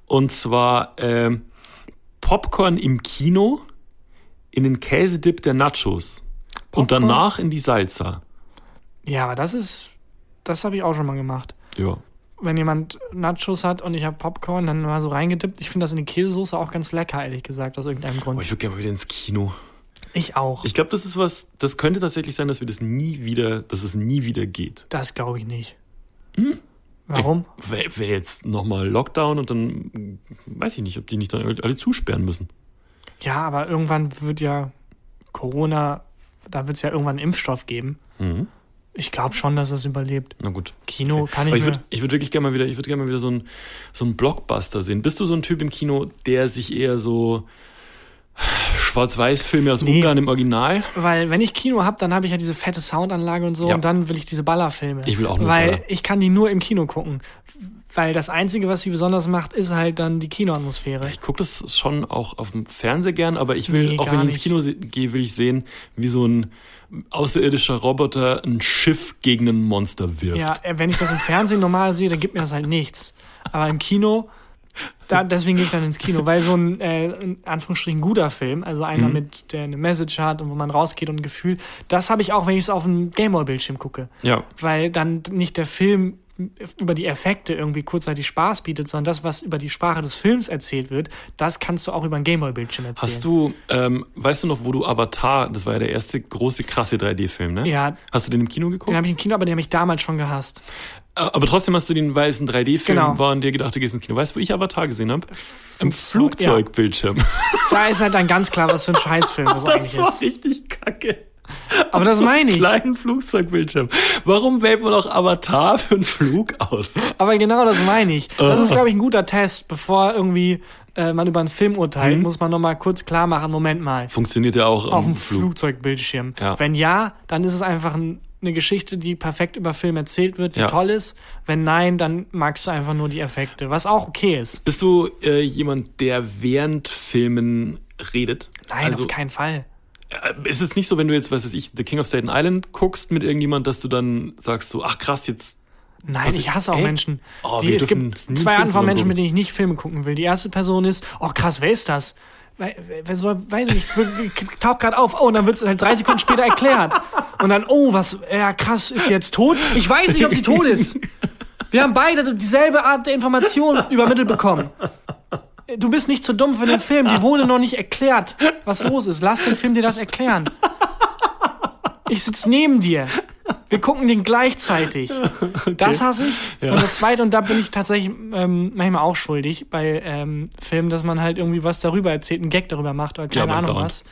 B: Und zwar ähm, Popcorn im Kino in den Käsedip der Nachos. Und
A: Popcorn?
B: danach in die Salsa.
A: Ja, aber das ist, das habe ich auch schon mal gemacht.
B: Ja.
A: Wenn jemand Nachos hat und ich habe Popcorn, dann mal so reingedippt. Ich finde das in die Käsesoße auch ganz lecker, ehrlich gesagt, aus irgendeinem Grund.
B: ich würde gerne mal wieder ins Kino.
A: Ich auch.
B: Ich glaube, das ist was, das könnte tatsächlich sein, dass wir das nie wieder, dass es nie wieder geht.
A: das glaube ich nicht. Warum?
B: Wäre wär jetzt nochmal Lockdown und dann weiß ich nicht, ob die nicht dann alle zusperren müssen.
A: Ja, aber irgendwann wird ja Corona, da wird es ja irgendwann einen Impfstoff geben.
B: Mhm.
A: Ich glaube schon, dass es überlebt.
B: Na gut.
A: Kino kann ich,
B: Aber ich würde würd wirklich gerne mal wieder, ich würde gerne mal wieder so einen so einen Blockbuster sehen. Bist du so ein Typ im Kino, der sich eher so Schwarz-Weiß-Filme aus
A: Nee.
B: Ungarn im Original?
A: Weil wenn ich Kino habe, dann habe ich ja diese fette Soundanlage und so
B: Ja.
A: und dann will ich diese Ballerfilme.
B: Ich will auch nur
A: Weil
B: Baller.
A: ich kann die nur im Kino gucken. Weil das Einzige, was sie besonders macht, ist halt dann die Kinoatmosphäre.
B: Ich gucke das schon auch auf dem Fernseher gern, aber ich will,
A: Nee,
B: auch wenn ich ins. Kino gehe, will ich sehen, wie so ein außerirdischer Roboter ein Schiff gegen ein Monster wirft.
A: Ja, äh, wenn ich das im Fernsehen normal sehe, dann gibt mir das halt nichts. Aber im Kino, da, deswegen gehe ich dann ins Kino, weil so ein, äh, in Anführungsstrichen, guter Film, also einer
B: Mhm.
A: mit, der eine Message hat und wo man rausgeht und ein Gefühl, das habe ich auch, wenn ich es auf dem Gameboy-Bildschirm gucke.
B: ja.
A: Weil dann nicht der Film über die Effekte irgendwie kurzzeitig Spaß bietet, sondern das, was über die Sprache des Films erzählt wird, das kannst du auch über ein Gameboy-Bildschirm erzählen.
B: Hast du, ähm, weißt du noch, wo du Avatar, das war ja der erste große, krasse 3D-Film, ne?
A: Ja.
B: Hast du den im Kino geguckt?
A: Den habe ich im Kino, aber den habe ich damals schon gehasst.
B: Aber trotzdem hast du den weißen 3D-Film
A: Genau.
B: war und dir gedacht, du gehst ins Kino. Weißt du, wo ich Avatar gesehen habe? Im
A: Flugzeug, ja.
B: Flugzeugbildschirm.
A: Da ist halt dann ganz klar, was für ein Scheißfilm das, eigentlich
B: Das war
A: ist.
B: richtig kacke.
A: Aber das meine ich.
B: kleinen Flugzeugbildschirm. Warum wählt man auch Avatar für einen Flug aus?
A: Aber genau das meine ich. Das ist, glaube ich, ein guter Test. Bevor irgendwie äh, man über einen Film urteilt,
B: Mhm.
A: muss man nochmal kurz klar machen, Moment mal,
B: Funktioniert ja auch
A: auf dem
B: Flug.
A: Flugzeugbildschirm.
B: Ja.
A: Wenn ja, dann ist es einfach ein, eine Geschichte, die perfekt über Film erzählt wird, die
B: Ja.
A: toll ist. Wenn nein, dann magst du einfach nur die Effekte, was auch okay ist.
B: Bist du äh, jemand, der während Filmen redet?
A: Nein,
B: also,
A: auf keinen Fall.
B: Äh, ist es nicht so, wenn du jetzt, was weiß ich, The King of Staten Island guckst mit irgendjemand, dass du dann sagst so, ach krass, jetzt
A: Nein,
B: Also,
A: ich hasse auch
B: ey,
A: Menschen.
B: oh,
A: die, es gibt zwei Arten von Menschen, mit denen ich nicht Filme gucken will. Die erste Person ist, oh krass, wer ist das? Wer soll, weiß ich nicht, taucht gerade auf, oh, und dann wird es halt drei Sekunden später erklärt. Und dann, oh, was, ja krass, ist sie jetzt tot? Ich weiß nicht, ob sie tot ist. Wir haben beide dieselbe Art der Information übermittelt bekommen. Du bist nicht zu dumm für den Film, die wurde noch nicht erklärt, was los ist. Lass den Film dir das erklären. Ich sitz neben dir. Wir gucken den gleichzeitig. Das hasse ich.
B: Ja.
A: Und das zweite, und da bin ich tatsächlich ähm, manchmal auch schuldig bei ähm, Filmen, dass man halt irgendwie was darüber erzählt, einen Gag darüber macht oder keine
B: Ja,
A: Ahnung was.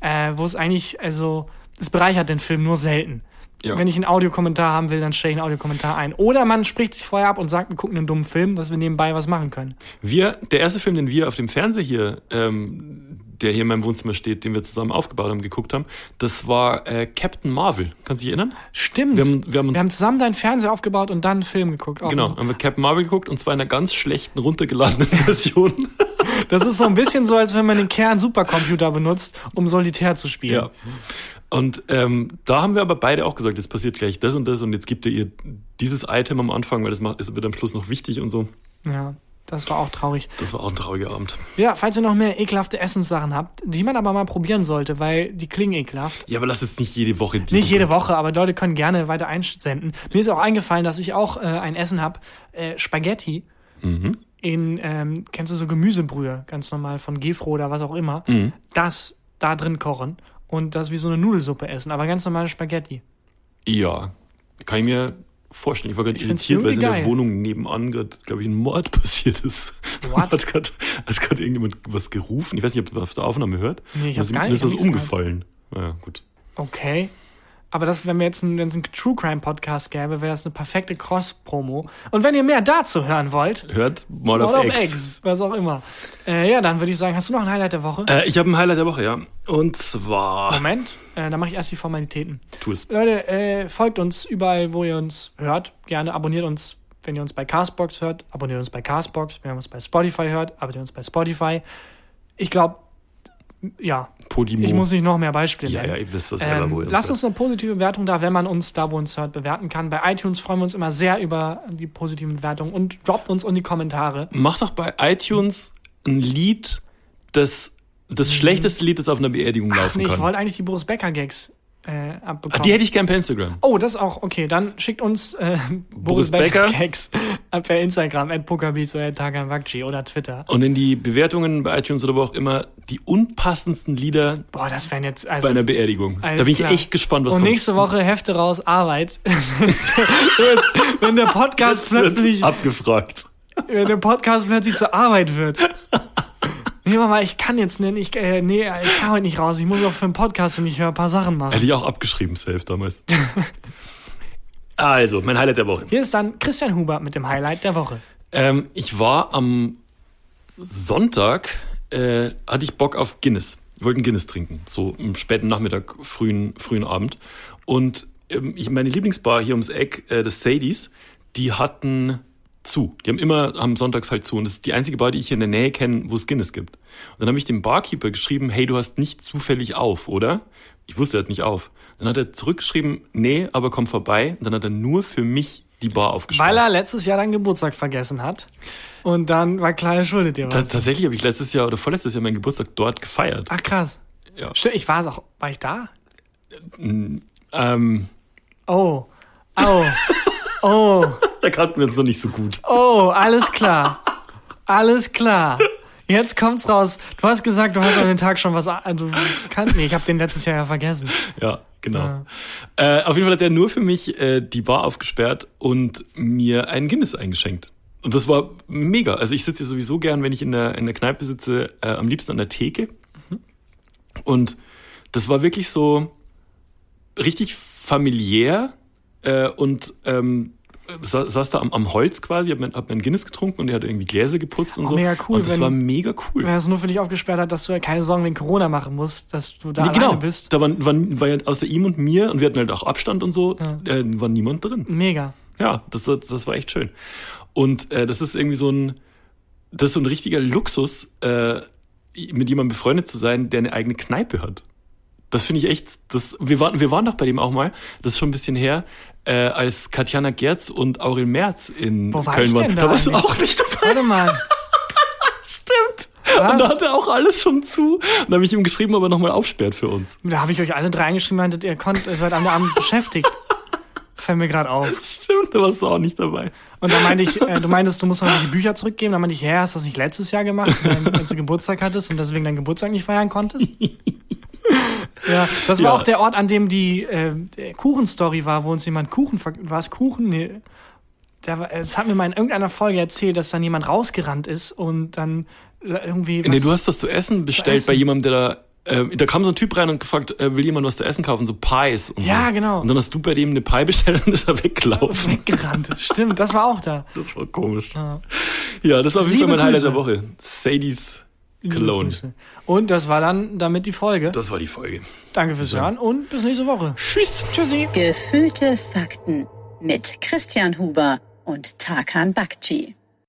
A: Äh, wo es eigentlich, also, es bereichert den Film nur selten.
B: Ja.
A: Wenn ich einen Audiokommentar haben will, dann stelle ich einen Audiokommentar ein. Oder man spricht sich vorher ab und sagt, wir gucken einen dummen Film, dass wir nebenbei was machen können.
B: Wir, der erste Film, den wir auf dem Fernseher hier, ähm, der hier in meinem Wohnzimmer steht, den wir zusammen aufgebaut haben, geguckt haben, das war äh, Captain Marvel. Kannst du dich erinnern?
A: Stimmt.
B: Wir haben- wir haben uns-
A: zusammen deinen Fernseher aufgebaut und dann einen Film geguckt.
B: Genau, haben wir Captain Marvel geguckt und zwar in einer ganz schlechten, runtergeladenen Version.
A: Das ist so ein bisschen so, als wenn man den Kern-Supercomputer benutzt, um Solitär zu spielen.
B: ja. Und ähm, da haben wir aber beide auch gesagt, es passiert gleich das und das und jetzt gibt ihr ihr dieses Item am Anfang, weil das macht, es wird am Schluss noch wichtig und so.
A: Ja, das war auch traurig.
B: Das war auch ein trauriger Abend.
A: Ja, falls ihr noch mehr ekelhafte Essenssachen habt, die man aber mal probieren sollte, weil die klingen ekelhaft.
B: Ja, aber lass jetzt nicht jede Woche. die-
A: Nicht jede Woche, aber Leute können gerne weiter einsenden. Mir ist auch eingefallen, dass ich auch äh, ein Essen habe, äh, Spaghetti
B: Mhm.
A: in, ähm, kennst du so Gemüsebrühe, ganz normal von Gefro oder was auch immer,
B: Mhm.
A: das da drin kochen und das wie so eine Nudelsuppe essen, aber ganz normale Spaghetti.
B: Ja, kann ich mir vorstellen. Ich war gerade irritiert, weil es in der. Wohnung nebenan gerade, glaube ich, ein Mord passiert ist.
A: What?
B: Hat gerade hat gerade irgendjemand was gerufen. Ich weiß nicht, ob du auf der Aufnahme hört.
A: Nee, ich hab's
B: ist-
A: gar nicht-
B: ist was umgefallen. Naja, gut.
A: Okay. Aber das, wenn wir jetzt einen, wenn es einen True Crime Podcast gäbe, wäre das eine perfekte Cross-Promo. Und wenn ihr mehr dazu hören wollt,
B: Hört
A: All
B: of
A: of
B: Eggs.
A: Eggs, was auch immer. Äh, ja, dann würde ich sagen, hast du noch ein Highlight der Woche?
B: Äh, ich habe ein Highlight der Woche, ja. Und zwar.
A: Moment, äh, dann mache ich erst die Formalitäten.
B: Tu es.
A: Leute, äh, folgt uns überall, wo ihr uns hört. Gerne abonniert uns, wenn ihr uns bei Castbox hört. Abonniert uns bei Castbox. Wenn ihr uns bei Spotify hört, abonniert uns bei Spotify. Ich glaube, ja,
B: Podimo.
A: ich muss nicht noch mehr Beispiele
B: Ja,
A: nennen.
B: ja, ihr wisst das selber, wo ihr
A: Ähm, lasst uns eine positive Bewertung da, wenn man uns da, wo uns hört, bewerten kann. Bei iTunes freuen wir uns immer sehr über die positiven Bewertungen und droppt uns in die Kommentare.
B: Mach doch bei iTunes ein Lied, das das schlechteste Lied, das auf einer Beerdigung
A: Mhm. Ach
B: laufen
A: nee, ich
B: kann.
A: wollte eigentlich die Boris Becker Gags äh, abbekommen.
B: Ah, die hätte ich gern per Instagram.
A: Oh, das auch. Okay, dann schickt uns äh, Boris
B: Boris
A: Becker. Gags per Instagram, at Pokerbeats oder Twitter.
B: Und in die Bewertungen bei iTunes oder wo auch immer die unpassendsten Lieder
A: Boah, das wären jetzt
B: bei
A: also.
B: einer Beerdigung. Da bin ich
A: klar.
B: echt gespannt, was
A: Und
B: kommt.
A: nächste Woche Hefte raus, Arbeit. Wenn der Podcast plötzlich,
B: abgefragt.
A: wenn der Podcast plötzlich zur Arbeit wird. Nee, Mama, ich kann jetzt nicht, ich, äh, nee, ich kann heute nicht raus. Ich muss auch für den Podcast nicht ein paar Sachen machen.
B: Hätte ich auch abgeschrieben, safe damals. also, mein Highlight der Woche.
A: Hier ist dann Christian Huber mit dem Highlight der Woche.
B: Ähm, ich war am Sonntag, äh, hatte ich Bock auf Guinness. Ich wollte einen Guinness trinken, so im späten Nachmittag, frühen, frühen Abend. Und ähm, ich, meine Lieblingsbar hier ums Eck, äh, das Sadies, die hatten zu. Die haben immer am Sonntags halt zu. Und das ist die einzige Bar, die ich hier in der Nähe kenne, wo es Guinness gibt. Und dann habe ich dem Barkeeper geschrieben, hey, du hast nicht zufällig auf, oder? Ich wusste, er hat nicht auf. Dann hat er zurückgeschrieben, nee, aber komm vorbei. Und dann hat er nur für mich die Bar aufgesperrt.
A: Weil er letztes Jahr deinen Geburtstag vergessen hat. Und dann war klar, er schuldet dir was.
B: tatsächlich habe ich letztes Jahr oder vorletztes Jahr meinen Geburtstag dort gefeiert.
A: Ach krass.
B: Ja.
A: Stimmt, ich war es auch. War ich da?
B: Ähm,
A: Oh. Oh. Oh.
B: da kannten wir uns noch nicht so gut.
A: Oh, alles klar. Alles klar. Jetzt kommt's raus. Du hast gesagt, du hast an den Tag schon was. a- Du kannst. Nee, ich habe den letztes Jahr ja vergessen.
B: Ja, genau.
A: Ja.
B: Äh, auf jeden Fall hat er nur für mich äh, die Bar aufgesperrt und mir einen Guinness eingeschenkt. Und das war mega. Also ich sitze sowieso gern, wenn ich in der, in der Kneipe sitze, äh, am liebsten an der Theke. Und das war wirklich so richtig familiär äh, und ähm, sa saß da am, am Holz quasi, hab mein, hab mein Guinness getrunken und er hat irgendwie Gläser geputzt und
A: Oh,
B: so.
A: mega cool,
B: Und das
A: wenn-
B: war mega cool.
A: Wer es nur für dich aufgesperrt hat, dass du ja keine Sorgen wegen Corona machen musst, dass du da
B: Nee, genau,
A: bist.
B: da war, war, war ja außer ihm und mir und wir hatten halt auch Abstand und so,
A: Ja.
B: äh, war niemand drin.
A: Mega.
B: Ja, das, das, das war echt schön. Und äh, das ist irgendwie so ein, das ist so ein richtiger Luxus, äh, mit jemandem befreundet zu sein, der eine eigene Kneipe hat. Das finde ich echt, das, wir waren, wir waren doch bei dem auch mal, das ist schon ein bisschen her, äh, als Katjana Gerz und Aurel Merz in
A: Wo war
B: Köln waren. da
A: da
B: warst du auch nicht dabei.
A: Warte mal.
B: Stimmt.
A: Was?
B: Und da hat er auch alles schon zu. Und da habe ich ihm geschrieben, ob er nochmal aufsperrt für uns.
A: Da habe ich euch alle drei eingeschrieben, meintet, ihr konnt, ihr seid an der Abend beschäftigt. Fällt mir gerade auf.
B: Stimmt, da warst du auch nicht dabei.
A: Und dann meinte ich, äh, du meintest, du musst noch die Bücher zurückgeben. Dann meinte ich, hä, hast du das nicht letztes Jahr gemacht, als du Geburtstag hattest und deswegen deinen Geburtstag nicht feiern konntest? ja, das war
B: Ja.
A: auch der Ort, an dem die äh, Kuchenstory war, wo uns jemand Kuchen, war es Kuchen? Nee. War, das hat mir mal in irgendeiner Folge erzählt, dass dann jemand rausgerannt ist und dann irgendwie.
B: Nee,
A: was-
B: du hast was zu essen bestellt
A: essen.
B: bei jemandem, der da. Äh, da kam so ein Typ rein und gefragt, äh, will jemand was zu essen kaufen, so Pies und so.
A: Ja, genau.
B: Und dann hast du bei dem eine Pie bestellt und ist er weggelaufen.
A: weggerannt. Stimmt, das war auch da.
B: Das war komisch.
A: Ja.
B: Ja, das war auf jeden Fall mein Highlight der Woche. Sadie's Cologne.
A: Und das war dann damit die Folge.
B: Das war die Folge.
A: Danke fürs Hören und bis nächste Woche.
B: Tschüss.
A: Tschüssi.
C: Gefühlte Fakten mit Christian Huber und Tarkan Bakci.